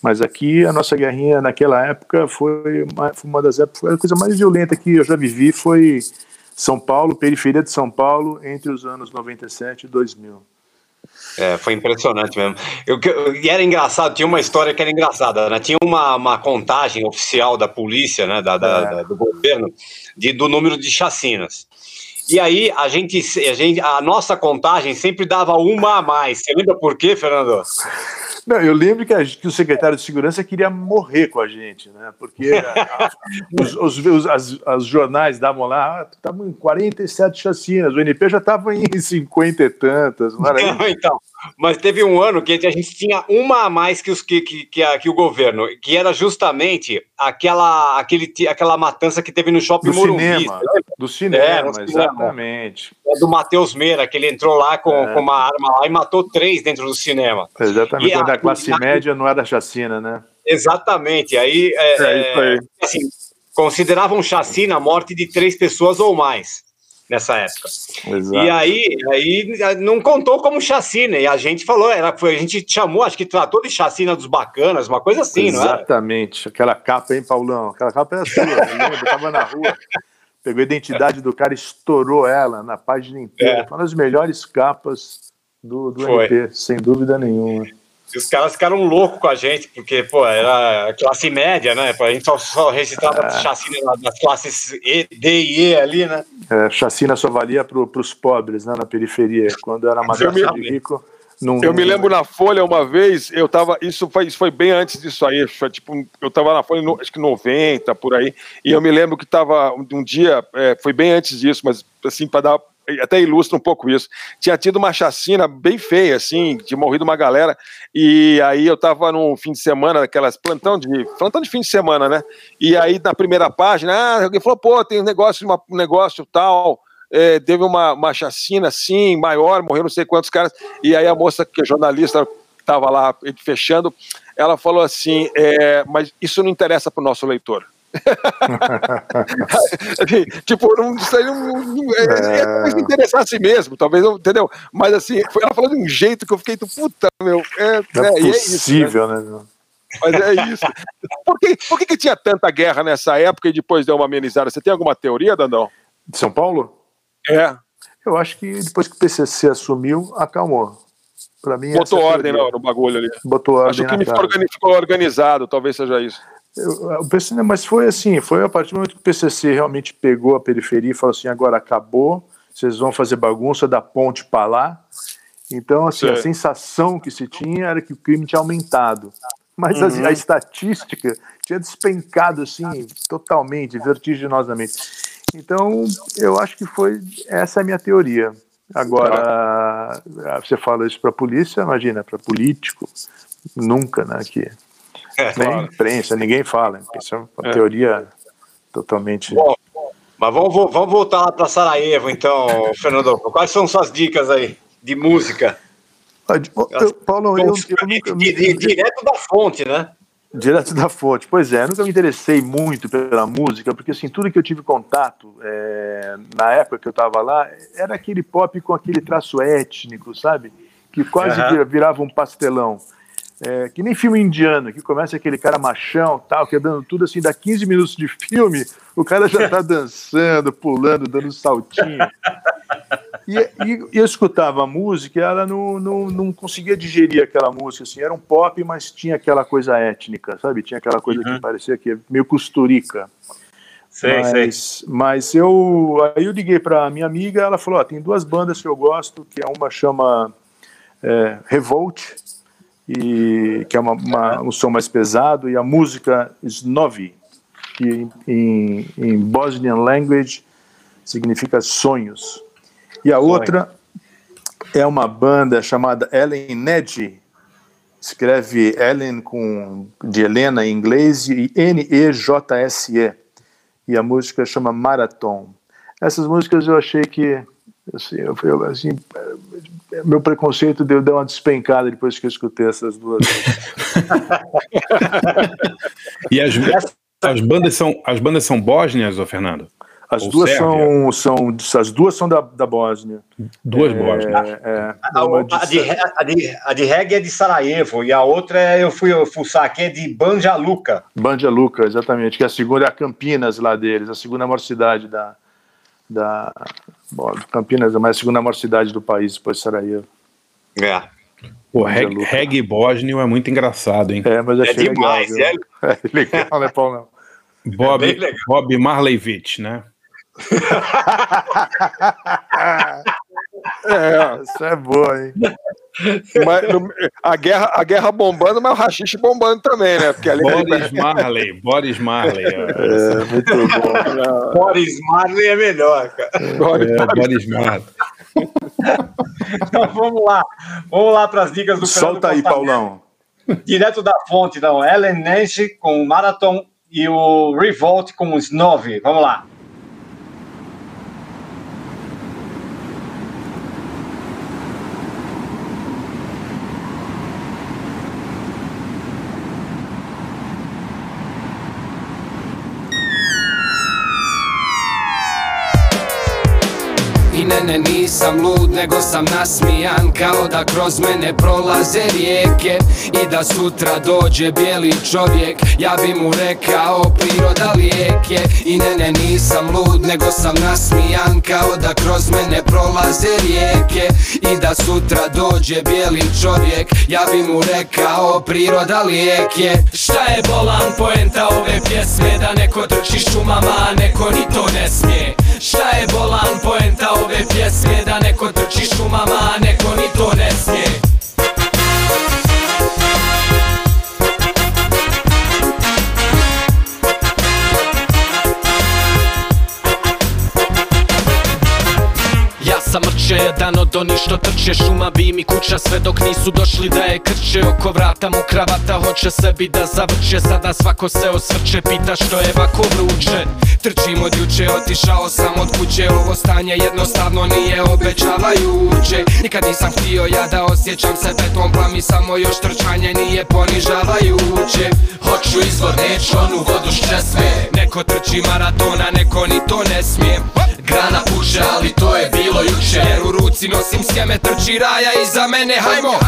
[SPEAKER 5] Mas aqui a nossa guerrinha naquela época foi uma, foi uma das épocas, a coisa mais violenta que eu já vivi foi São Paulo, periferia de São Paulo, entre os anos 97 e 2000.
[SPEAKER 2] É, foi impressionante mesmo. Eu, e era engraçado, tinha uma história que era engraçada, né? Tinha uma, uma contagem oficial da polícia, né, da, da, é. da do governo, de, do número de chacinas. E aí a gente, a gente, a nossa contagem sempre dava uma a mais. Você lembra por quê, Fernando?
[SPEAKER 5] Não, eu lembro que, a, que, o secretário de segurança queria morrer com a gente, né? Porque a, os, os, os as, as, jornais davam lá, estavam ah, em 47 chacinas, o NP já estava em 50 e tantas. Não era
[SPEAKER 2] não, [laughs] então, mas teve um ano que a gente tinha uma a mais que, os, que, que, que, a, que o governo, que era justamente aquela, aquele, aquela matança que teve no shopping do Morumbi.
[SPEAKER 5] Cinema, do cinema, é, exatamente.
[SPEAKER 2] É do Matheus Meira, que ele entrou lá com, é. com uma arma lá e matou três dentro do cinema.
[SPEAKER 5] Exatamente, quando a, a classe a, média não era chacina, né?
[SPEAKER 2] Exatamente, aí, é, é, é assim, consideravam chacina a morte de três pessoas ou mais nessa época. Exato. E aí, aí não contou como chacina, e a gente falou, era, foi, a gente chamou, acho que tratou de chacina dos bacanas, uma coisa assim,
[SPEAKER 5] Exatamente. não é? Exatamente, aquela capa, hein, Paulão? Aquela capa era sua, eu lembro, eu tava na rua, pegou a identidade do cara, estourou ela na página inteira, é. foi uma das melhores capas do, do MP, sem dúvida nenhuma.
[SPEAKER 2] E os caras ficaram loucos com a gente, porque, pô, era classe média, né? A gente só, só registrava é. chacina das classes e, D e E ali, né?
[SPEAKER 5] É, chacina só valia para os pobres, né? Na periferia. Quando era madraça de rico.
[SPEAKER 4] Não, eu me lembro na Folha uma vez, eu tava. Isso foi, isso foi bem antes disso aí. Foi, tipo, eu tava na Folha, acho que 90, por aí. E eu me lembro que tava um, um dia, é, foi bem antes disso, mas assim, para dar até ilustra um pouco isso. Tinha tido uma chacina bem feia, assim, tinha morrido uma galera, e aí eu tava num fim de semana, aquelas plantão de plantão de fim de semana, né? E aí na primeira página, ah, alguém falou, pô, tem um negócio, um negócio tal, é, teve uma, uma chacina assim, maior, morreu não sei quantos caras, e aí a moça que é jornalista estava lá fechando, ela falou assim, é, mas isso não interessa para o nosso leitor. Tipo, não, isso aí não, não é, é. talvez me interessasse mesmo, talvez, entendeu? Mas assim, ela falou de um jeito que eu fiquei, puta, meu, é,
[SPEAKER 5] Não é,
[SPEAKER 4] é, e é
[SPEAKER 5] possível,
[SPEAKER 4] isso, né?
[SPEAKER 5] né?
[SPEAKER 4] Mas é isso. Por que, por que, que tinha tanta guerra nessa época e depois deu uma amenizada? Você tem alguma teoria, Dandão?
[SPEAKER 5] De São Paulo?
[SPEAKER 4] É.
[SPEAKER 5] Eu acho que depois que o PCC assumiu, acalmou. Pra mim,
[SPEAKER 4] Botou
[SPEAKER 5] é
[SPEAKER 4] ordem no, no bagulho ali.
[SPEAKER 5] Botou ordem
[SPEAKER 4] Acho que ficou organizado, talvez seja isso.
[SPEAKER 5] Eu- o PCC, mas foi assim, foi a partir do momento que o PCC realmente pegou a periferia e falou assim, agora acabou, vocês vão fazer bagunça da ponte para lá. Então, assim, a sensação que se tinha era que o crime tinha aumentado. Mas a-
[SPEAKER 4] Uhum.
[SPEAKER 5] a, estatística tinha despencado, assim, totalmente, vertiginosamente. Então, eu acho que foi, essa é a minha teoria. Agora, você fala isso para a polícia, imagina, para político, nunca, né, que nem imprensa, ninguém fala. Isso é uma
[SPEAKER 2] É.
[SPEAKER 5] teoria totalmente.
[SPEAKER 2] Mas vamos, vamos voltar lá para Sarajevo, então, Fernando. Quais são suas dicas aí de música?
[SPEAKER 5] Ah, eu- Paulo, eu, eu nunca
[SPEAKER 2] Direto da fonte, né?
[SPEAKER 5] Direto da fonte. Pois é, nunca me interessei muito pela música, porque assim, tudo que eu tive contato é, na época que eu estava lá era aquele pop com aquele traço étnico, sabe? Que quase vira- virava um pastelão. É, que nem filme indiano, que começa aquele cara machão, tal, quebrando tudo assim, dá 15 minutos de filme, o cara já tá [laughs] dançando, pulando, dando saltinho. E, e eu escutava a música e ela não, não, não conseguia digerir aquela música, assim, era um pop, mas tinha aquela coisa étnica, sabe? Tinha aquela coisa que parecia que é meio costurica.
[SPEAKER 2] Sei,
[SPEAKER 5] mas, mas eu aí eu liguei para minha amiga, ela falou, ó, tem duas bandas que eu gosto, que é uma chama é, Revolt, e que é uma, uma- um som mais pesado, e a música Snovi, que em, em, em Bosnian language significa sonhos. E a outra é uma banda chamada Ellen Nedji, escreve Ellen com de Helena em inglês e N-E-J-S-E. E a música chama Marathon. Essas músicas eu achei que assim, eu, assim, eh, meu preconceito deu, deu uma despencada depois que eu escutei essas duas. [laughs]
[SPEAKER 3] E as, as, bandas são, as bandas são bósnias, ô Fernando?
[SPEAKER 5] As
[SPEAKER 3] Ou
[SPEAKER 5] duas
[SPEAKER 3] Sérvia?
[SPEAKER 5] são, são as duas são da, da Bósnia.
[SPEAKER 3] Duas
[SPEAKER 5] É,
[SPEAKER 3] Bósnias.
[SPEAKER 5] é,
[SPEAKER 2] A,
[SPEAKER 5] uma
[SPEAKER 2] a de, re- a, de, a de reggae é de Sarajevo e a outra é, eu fui fuçar aqui, é de Banja Luka.
[SPEAKER 5] Banja Luka, exatamente, que a segunda é a Campinas lá deles, a segunda maior cidade da. Da bom, Campinas é mais a segunda maior cidade do país, depois de Sarajevo.
[SPEAKER 2] É.
[SPEAKER 3] O reggae, reggae bósnio é muito engraçado, hein?
[SPEAKER 5] É, mas achei
[SPEAKER 2] demais,
[SPEAKER 5] legal. viu? [laughs] É legal, né, Paulo?
[SPEAKER 3] Bob,
[SPEAKER 2] legal.
[SPEAKER 3] Bob Marleyvich, né? [laughs]
[SPEAKER 4] É,
[SPEAKER 5] Isso é boa, hein?
[SPEAKER 4] mas no- a, guerra, a guerra bombando, mas o rachixe bombando também, né? Porque ali
[SPEAKER 3] Boris Marley, Boris Marley.
[SPEAKER 5] É, muito bom.
[SPEAKER 2] Boris Marley é melhor, cara.
[SPEAKER 3] É, Boris Marley.
[SPEAKER 2] Então vamos lá. Vamos lá para as dicas do Fernando
[SPEAKER 5] Solta aí, Paulão.
[SPEAKER 2] Direto da fonte, então. Ellen Nash com Marathon e o Revolt com Snove. Vamos lá.
[SPEAKER 14] Nisam lud, nego sam nasmijan Kao da kroz mene prolaze rijeke I da sutra dođe bijeli čovjek. Ja bi mu rekao priroda lijek je I ne, ne, nisam lud, nego sam nasmijan Kao da kroz mene prolaze rijeke I da sutra dođe bijeli čovjek. Ja bi mu rekao priroda lijek je Šta je bolan poenta ove pjesme? Da neko trči šumama, a neko ni to ne smije. Šta je bolan poenta ove pjesme Da neko trči šumama, a neko ni to ne smije Ja sam mrče jedan od što trče. Šuma bi mi kuća sve dok nisu došli da je krče. Oko vrata mu kravata hoće sebi da zavrće. Sada svako se osvrće, pita što je vako vruće. Trčim od juče, otišao sam od kuće. Ovo stanje jednostavno nije obećavajuće. Nikad nisam htio ja da osjećam se beton plami Samo još trčanje nije ponižavajuće. Hoću izvor, neću onu vodu s česme Neko trči maratona, neko ni to ne smije Grana puše, ali to je bilo juče Jer u ruci nosim sjeme, trči raja iza mene, hajmo!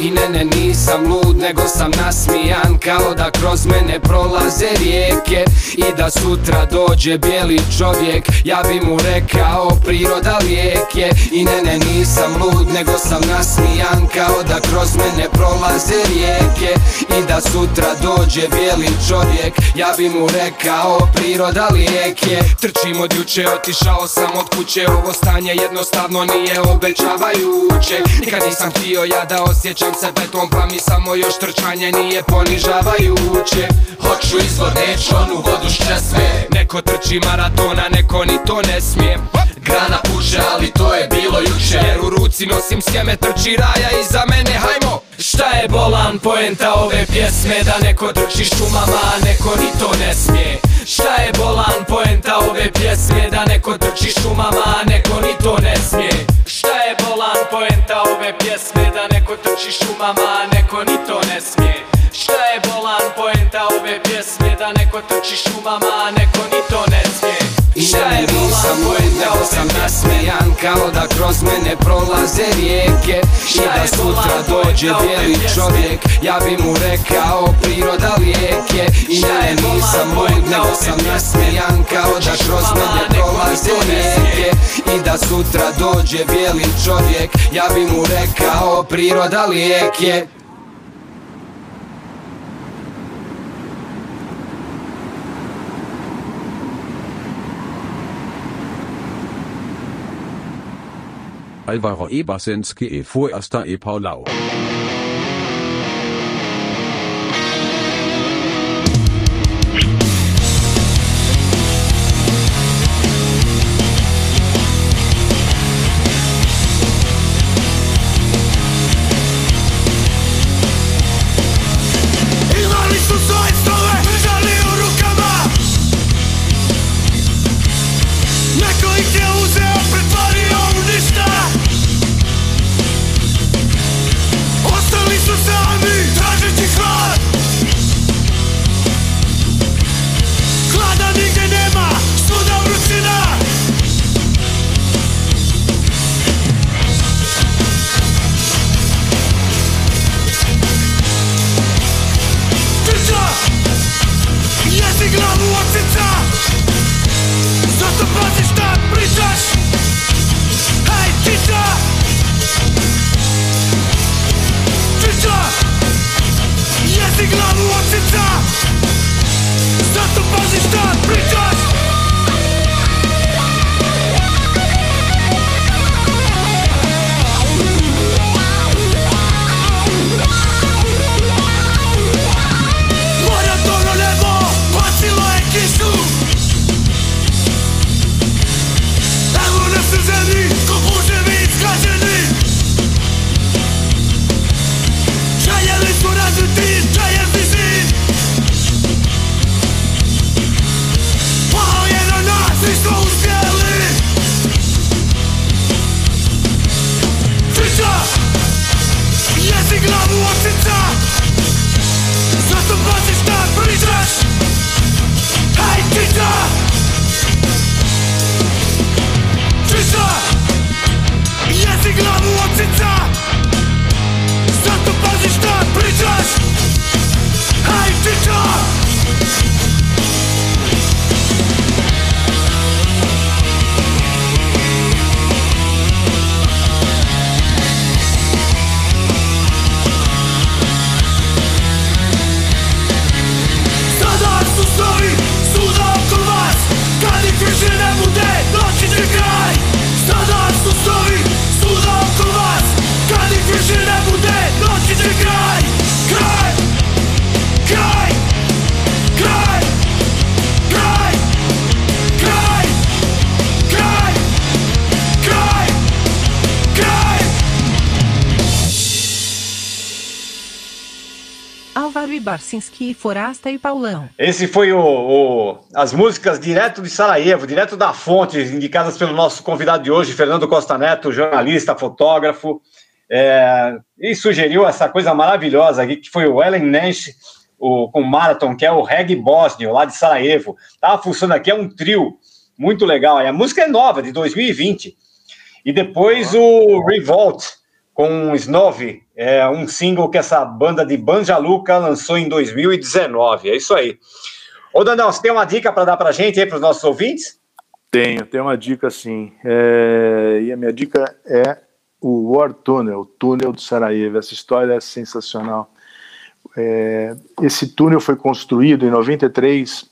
[SPEAKER 14] I ne nisam lud nego sam nasmijan Kao da kroz mene prolaze rijeke I da sutra dođe bijeli čovjek. Ja bi mu rekao priroda lijek je. I ne ne nisam lud nego sam nasmijan Kao da kroz mene prolaze rijeke I da sutra dođe bijeli čovjek. Ja bi mu rekao priroda lijek je. Trčim od juče otišao sam od kuće. Ovo stanje jednostavno nije obećavajuće. Nikad nisam htio ja da osjećam se beton Pa mi samo još trčanje nije ponižavajuće Hoću izvor, neću onu vodu s česme Neko trči maratona, neko ni to ne smije. Grana puše, ali to je bilo juče. Jer u ruci nosim sjeme, trči raja iza mene, hajmo! Šta je bolan poenta ove pjesme? Da neko trči šumama, a neko ni to ne smije. Šta je bolan poenta ove pjesme? Da neko trči šumama, a neko ni to ne smije. Šta je bolan poenta ove pjesme? Da neko trči šumama, a neko ni to ne smije bolan poenta ove pjesme Da neko trči šumama, a neko ni to ne smije. I šta je nisam poenta sam nasmejan Kao da kroz mene prolaze rijeke. I da sutra dođe bijeli čovjek Ja bi mu rekao priroda lijek je I ne nisam lud nego sam nasmejan Kao da kroz mene prolaze rijeke. I da sutra dođe bijeli čovjek Ja bi mu rekao priroda lijek je
[SPEAKER 12] Alvaro E. Basinski e
[SPEAKER 8] Fuersta e Paulau. Sygnał łączyca tak! Barcinski, Forasta e Paulão.
[SPEAKER 2] Esse foi o, o, as músicas direto de Sarajevo, direto da fonte, indicadas pelo nosso convidado de hoje, Fernando Costa Neto, jornalista, fotógrafo, é, e sugeriu essa coisa maravilhosa aqui, que foi o Ellen Nash o, com Marathon, que é o reggae bósnio, lá de Sarajevo. Tava funcionando aqui, é um trio muito legal. E a música é nova, de 2020. E depois o Revolt, com Snove, é um single que essa banda de Banja Luka lançou em 2019. É isso aí. Ô, Dandão, você tem uma dica para dar para gente aí, para os nossos ouvintes?
[SPEAKER 5] Tenho, tenho uma dica sim. É... E a minha dica é o War Tunnel, o túnel do Sarajevo. Essa história é sensacional. É... Esse túnel foi construído em 93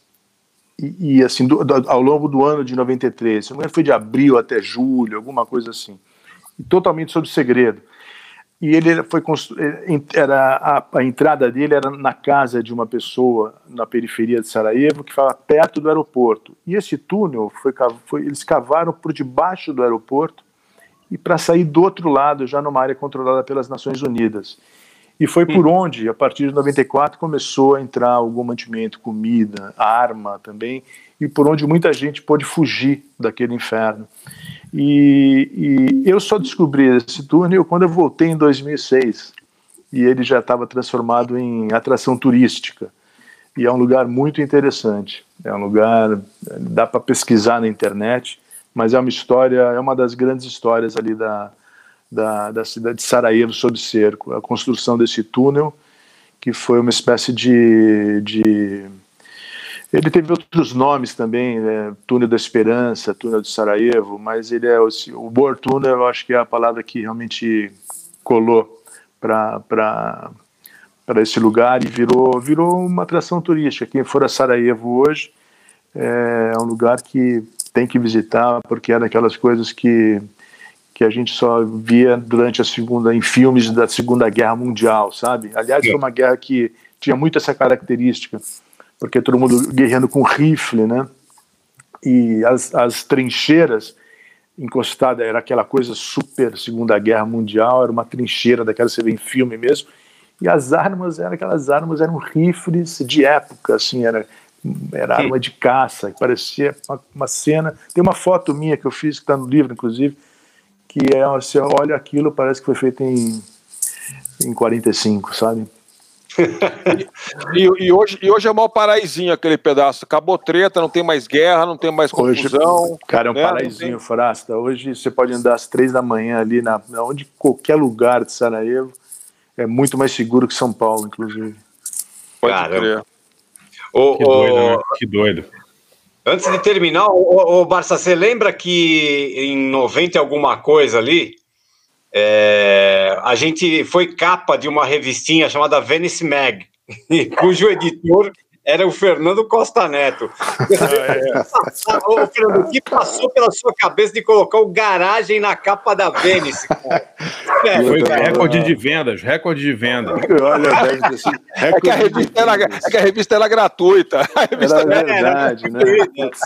[SPEAKER 5] e, e assim, do, do, ao longo do ano de 93, foi de abril até julho, alguma coisa assim. E totalmente sob segredo e ele foi era a, a, entrada dele era na casa de uma pessoa na periferia de Sarajevo que ficava perto do aeroporto. E esse túnel foi, foi eles cavaram por debaixo do aeroporto e para sair do outro lado já numa área controlada pelas Nações Unidas. E foi por onde a partir de 94 começou a entrar algum mantimento comida arma também e por onde muita gente pôde fugir daquele inferno e, e, eu só descobri esse túnel quando eu voltei em 2006 e ele já estava transformado em atração turística. E é um lugar muito interessante. É um lugar dá para pesquisar na internet, mas é uma história, é uma das grandes histórias ali da, da, da cidade de Sarajevo sob cerco, a construção desse túnel que foi uma espécie de, de ele teve outros nomes também, né? Túnel da Esperança, Túnel de Sarajevo, mas ele é o, o Boer Túnel, eu acho que é a palavra que realmente colou para esse lugar e virou virou uma atração turística. Quem for a Sarajevo hoje é um lugar que tem que visitar porque é daquelas coisas que que a gente só via durante a segunda em filmes da Segunda Guerra Mundial, sabe? Aliás, foi uma guerra que tinha muito essa característica porque todo mundo guerreando com rifle, né? E as, as trincheiras encostadas, era aquela coisa super Segunda Guerra Mundial, era uma trincheira daquela que você vê em filme mesmo, e as armas eram aquelas armas, eram rifles de época, assim, era, era arma de caça, parecia uma, uma cena. Tem uma foto minha que eu fiz, que está no livro, inclusive, que é, você olha aquilo, parece que foi feito em, em 45, sabe?
[SPEAKER 4] E, e, hoje, e hoje é mal paraisinho aquele pedaço. Acabou treta, não tem mais guerra, não tem mais confusão.
[SPEAKER 5] Hoje, cara, é um né? paraisinho, tem... Frasta. Hoje você pode andar às três da manhã ali, na, onde qualquer lugar de Sarajevo. É muito mais seguro que São Paulo, inclusive.
[SPEAKER 4] Pode Caramba. crer.
[SPEAKER 3] que, doido, né? que doido.
[SPEAKER 2] Antes de terminar, o, Barça, você lembra que em 90 alguma coisa ali, é, a gente foi capa de uma revistinha chamada Venice Mag, [laughs] cujo editor era o Fernando Costa Neto. Ah, é. [laughs] Ô, Fernando, o que passou pela sua cabeça de colocar o garagem na capa da Vênice?
[SPEAKER 3] É, foi recorde de vendas, recorde de vendas. [laughs]
[SPEAKER 4] Olha, assim, é, que a revista era, é que a revista era gratuita.
[SPEAKER 5] Revista era verdade, né?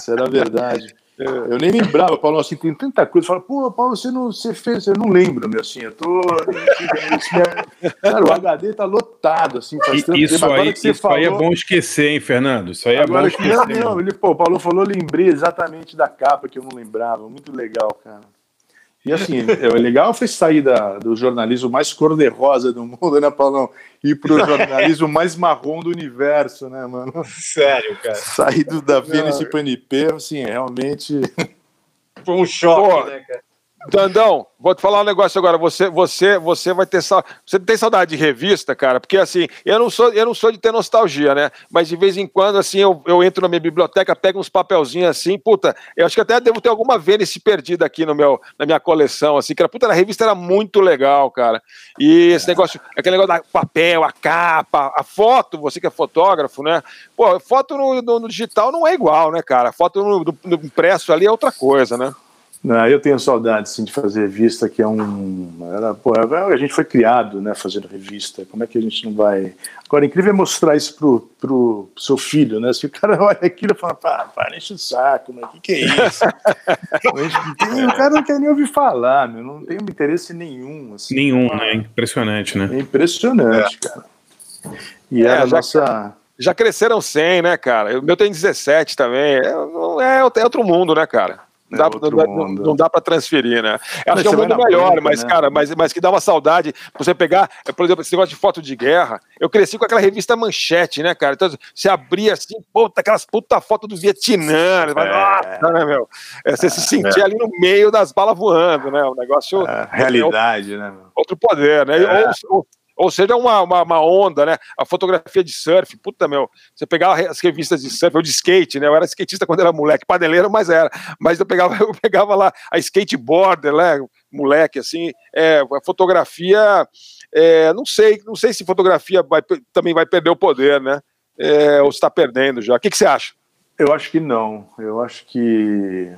[SPEAKER 5] era verdade. Eu nem lembrava, Paulo, assim, tem tanta coisa. Fala, pô, Paulo, você não você fez, eu não lembro, meu, assim, eu tô. Cara, o HD tá lotado, assim,
[SPEAKER 3] faz tanto isso tempo. Aí, isso falou... aí é bom esquecer, hein, Fernando? Isso aí é Agora, bom esquecer.
[SPEAKER 5] Não, não, ele, pô, o Paulo falou, lembrei exatamente da capa que eu não lembrava. Muito legal, cara. E assim, é, legal foi sair da, do jornalismo mais cor-de-rosa do mundo, né, Paulão? E pro jornalismo mais marrom do universo, né, mano?
[SPEAKER 2] Sério, cara.
[SPEAKER 5] Sair do, da Vênice para NP, assim, realmente.
[SPEAKER 2] Foi um choque, Pô, né, cara?
[SPEAKER 4] Dandão, vou te falar um negócio agora. Você, você, você vai ter sa... você tem saudade de revista, cara? Porque assim, eu não sou, eu não sou de ter nostalgia, né? Mas de vez em quando, assim, eu, eu entro na minha biblioteca, pego uns papelzinhos assim, puta. Eu acho que até devo ter alguma Vênice perdida aqui no meu, na minha coleção, assim. Que era puta, a revista era muito legal, cara. E esse é. negócio, aquele negócio da papel, a capa, a foto. Você que é fotógrafo, né? Pô, foto no, no, no digital não é igual, né, cara? Foto no, no impresso ali é outra coisa, né?
[SPEAKER 5] Não, eu tenho saudade sim, de fazer revista, que é um. Era, pô, a gente foi criado né, fazendo revista. Como é que a gente não vai. Agora, incrível é mostrar isso pro, pro seu filho, né? Se o cara [laughs] olha aquilo e fala, pá, para, enche o saco, mas o que, que é isso? [laughs] o cara não quer nem ouvir falar, meu, não tem interesse nenhum. Assim,
[SPEAKER 3] nenhum, né? Impressionante, né?
[SPEAKER 5] É impressionante, é. cara. E era
[SPEAKER 4] É,
[SPEAKER 5] a nossa.
[SPEAKER 4] Já cresceram 100, né, cara? O meu tem 17 também. É, é, é outro mundo, né, cara? Não dá,
[SPEAKER 5] outro
[SPEAKER 4] não, não dá pra transferir, né?
[SPEAKER 5] Mas
[SPEAKER 4] Acho que é um mundo melhor,
[SPEAKER 5] banca,
[SPEAKER 4] mas,
[SPEAKER 5] né?
[SPEAKER 4] cara, mas, mas que dá uma saudade. Você pegar, é, por exemplo, esse negócio de foto de guerra. Eu cresci com aquela revista Manchete, né, cara? Então, você abria assim, puta, aquelas puta foto do Vietnã. né? Nossa, né, meu? É, você se sentia
[SPEAKER 5] é.
[SPEAKER 4] ali no meio das balas voando, né? O negócio.
[SPEAKER 5] realidade, né? meu?
[SPEAKER 4] outro poder, né?
[SPEAKER 5] É.
[SPEAKER 4] Ou, ou, ou seja, uma, uma, uma onda, né? A fotografia de surf, puta, meu, você pegava as revistas de surf, ou de skate, né? Eu era skatista quando era moleque, paneleiro, mas era. Mas eu pegava, [laughs] eu pegava lá a skateboarder, né? Moleque, assim, é, a fotografia, é, não sei, não sei se fotografia vai, também vai perder o poder, né? É, ou está perdendo já. O que, que você acha?
[SPEAKER 5] Eu acho que não. Eu acho que.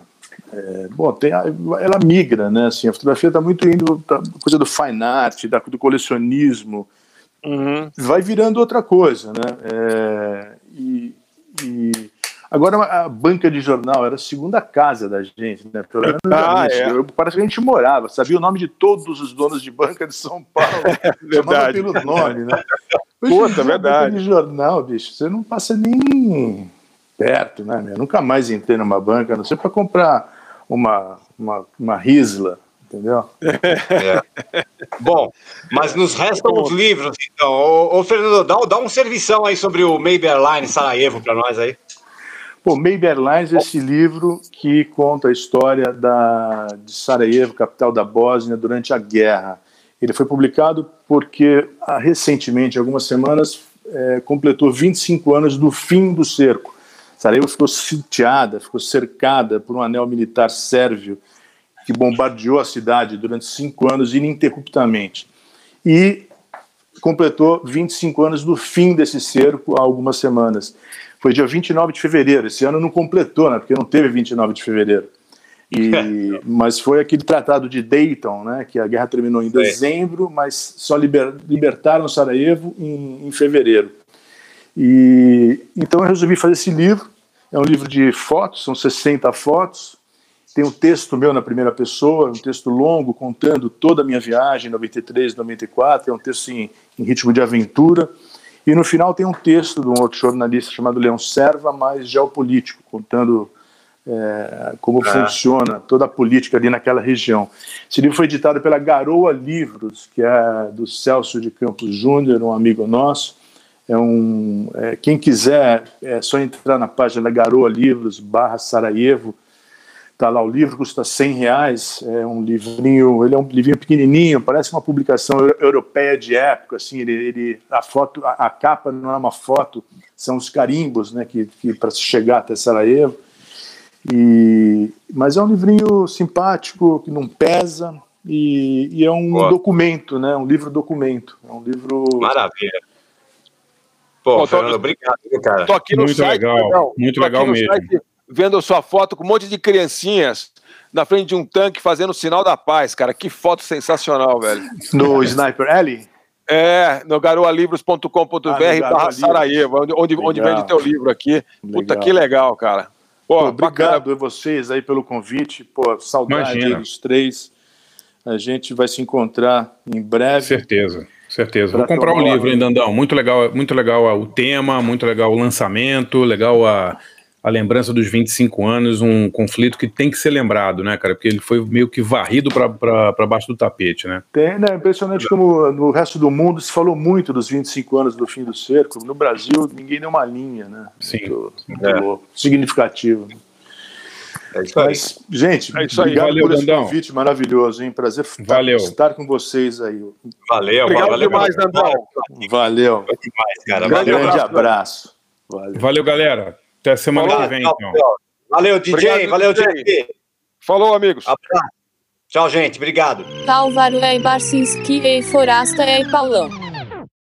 [SPEAKER 5] É, bom, tem a- ela migra, né? Assim, a fotografia está muito indo da coisa do fine art, da, do colecionismo. Vai virando outra coisa, né? É, e, e agora a banca de jornal era a segunda casa da gente, né? Pelo menos
[SPEAKER 4] Ah, é.
[SPEAKER 5] Eu- parece que a gente morava, sabia o nome de todos os donos de banca de São Paulo. [laughs] Chamava
[SPEAKER 4] verdade.
[SPEAKER 5] pelo nome, né? Hoje
[SPEAKER 4] Puta, verdade.
[SPEAKER 5] banca de jornal, bicho, você não passa nem perto, né? Eu nunca mais entrei numa banca, não sei para comprar uma, uma, uma risla, entendeu?
[SPEAKER 2] Bom, mas nos restam os livros, então. Ô, ô, Fernando, dá, dá um servição aí sobre o Maybe Airline Sarajevo para nós aí.
[SPEAKER 5] Pô, Maybe Airlines é esse livro que conta a história da, de Sarajevo, capital da Bósnia, durante a guerra. Ele foi publicado porque, ah, recentemente, algumas semanas, eh, completou 25 anos do fim do cerco. Sarajevo ficou sitiada, ficou cercada por um anel militar sérvio que bombardeou a cidade durante cinco anos ininterruptamente. E completou 25 anos do fim desse cerco há algumas semanas. Foi dia 29 de fevereiro. Esse ano não completou, né? Porque não teve 29 de fevereiro. E, [laughs] mas foi aquele tratado de Dayton, né? Que a guerra terminou em dezembro, mas só liber- libertaram Sarajevo em, em fevereiro. E então eu resolvi fazer esse livro. É um livro de fotos, são 60 fotos. Tem um texto meu na primeira pessoa, um texto longo contando toda a minha viagem, 93, 94. É um texto em, em ritmo de aventura. E no final tem um texto de um outro jornalista chamado Leão Serva, mais geopolítico, contando é, como
[SPEAKER 2] Ah.
[SPEAKER 5] funciona toda a política ali naquela região. Esse livro foi editado pela Garoa Livros, que é do Celso de Campos Júnior, um amigo nosso. É um, é, quem quiser, é só entrar na página Garoa Livros, barra Sarajevo, Tá lá o livro, custa 100 reais, é um livrinho, ele é um livrinho pequenininho, parece uma publicação eu- europeia de época, assim, ele, ele- a foto, a, a capa não é uma foto, são os carimbos, né, que, que para chegar até Sarajevo. E, mas é um livrinho simpático, que não pesa, e, e é um
[SPEAKER 2] Boa.
[SPEAKER 5] documento, né, um livro documento, é um livro...
[SPEAKER 2] Maravilha. Pô,
[SPEAKER 4] tô-
[SPEAKER 2] Fernando, obrigado, viu, cara.
[SPEAKER 4] Tô aqui no
[SPEAKER 3] Muito
[SPEAKER 4] site,
[SPEAKER 3] legal, muito
[SPEAKER 4] tô
[SPEAKER 3] legal mesmo.
[SPEAKER 4] site vendo a sua foto com um monte de criancinhas na frente de um tanque fazendo o sinal da paz, cara. Que foto sensacional, velho.
[SPEAKER 5] No Sniper Alley?
[SPEAKER 4] É, no garoalivros.com.br
[SPEAKER 5] Ah,
[SPEAKER 4] barra Sarajevo, onde, onde, onde vende teu livro aqui. Puta,
[SPEAKER 5] Legal.
[SPEAKER 4] que legal, cara. Pô,
[SPEAKER 5] Pô, obrigado a vocês aí pelo convite. Pô, saudade
[SPEAKER 3] Imagina.
[SPEAKER 5] dos três. A gente vai se encontrar em breve.
[SPEAKER 3] Certeza, certeza. Vou
[SPEAKER 5] Pra
[SPEAKER 3] comprar um
[SPEAKER 5] tomar
[SPEAKER 3] livro, hein, Dandão? Muito legal, muito legal o tema, muito legal o lançamento, legal a, a lembrança dos 25 anos, um conflito que tem que ser lembrado, né, cara? Porque ele foi meio que varrido para baixo do tapete, né?
[SPEAKER 5] Tem, né, impressionante como no resto do mundo se falou muito dos 25 anos do fim do cerco. No Brasil, ninguém deu uma linha, né?
[SPEAKER 3] Sim.
[SPEAKER 5] Muito, muito
[SPEAKER 2] É.
[SPEAKER 5] significativo.
[SPEAKER 2] É isso aí.
[SPEAKER 5] Mas, gente,
[SPEAKER 4] É isso aí.
[SPEAKER 5] obrigado
[SPEAKER 3] Valeu,
[SPEAKER 5] por esse
[SPEAKER 3] Dandão.
[SPEAKER 5] convite maravilhoso, hein? Prazer
[SPEAKER 3] Valeu.
[SPEAKER 5] estar com vocês aí.
[SPEAKER 2] Valeu,
[SPEAKER 4] Obrigado
[SPEAKER 2] valeu,
[SPEAKER 4] demais,
[SPEAKER 2] valeu.
[SPEAKER 4] Dandão.
[SPEAKER 5] Valeu.
[SPEAKER 2] Foi demais, cara.
[SPEAKER 5] Grande,
[SPEAKER 2] Valeu.
[SPEAKER 5] grande abraço. Valeu.
[SPEAKER 3] Valeu, galera. Até semana
[SPEAKER 2] Falou,
[SPEAKER 3] que vem,
[SPEAKER 2] tchau,
[SPEAKER 3] então.
[SPEAKER 2] tchau. Valeu, DJ.
[SPEAKER 4] Obrigado,
[SPEAKER 2] valeu,
[SPEAKER 4] DJ.
[SPEAKER 2] DJ.
[SPEAKER 4] Falou, amigos.
[SPEAKER 2] Abraço. Tchau, gente. Obrigado.
[SPEAKER 15] Talvaru e Barcinski e Forasta e Paulão.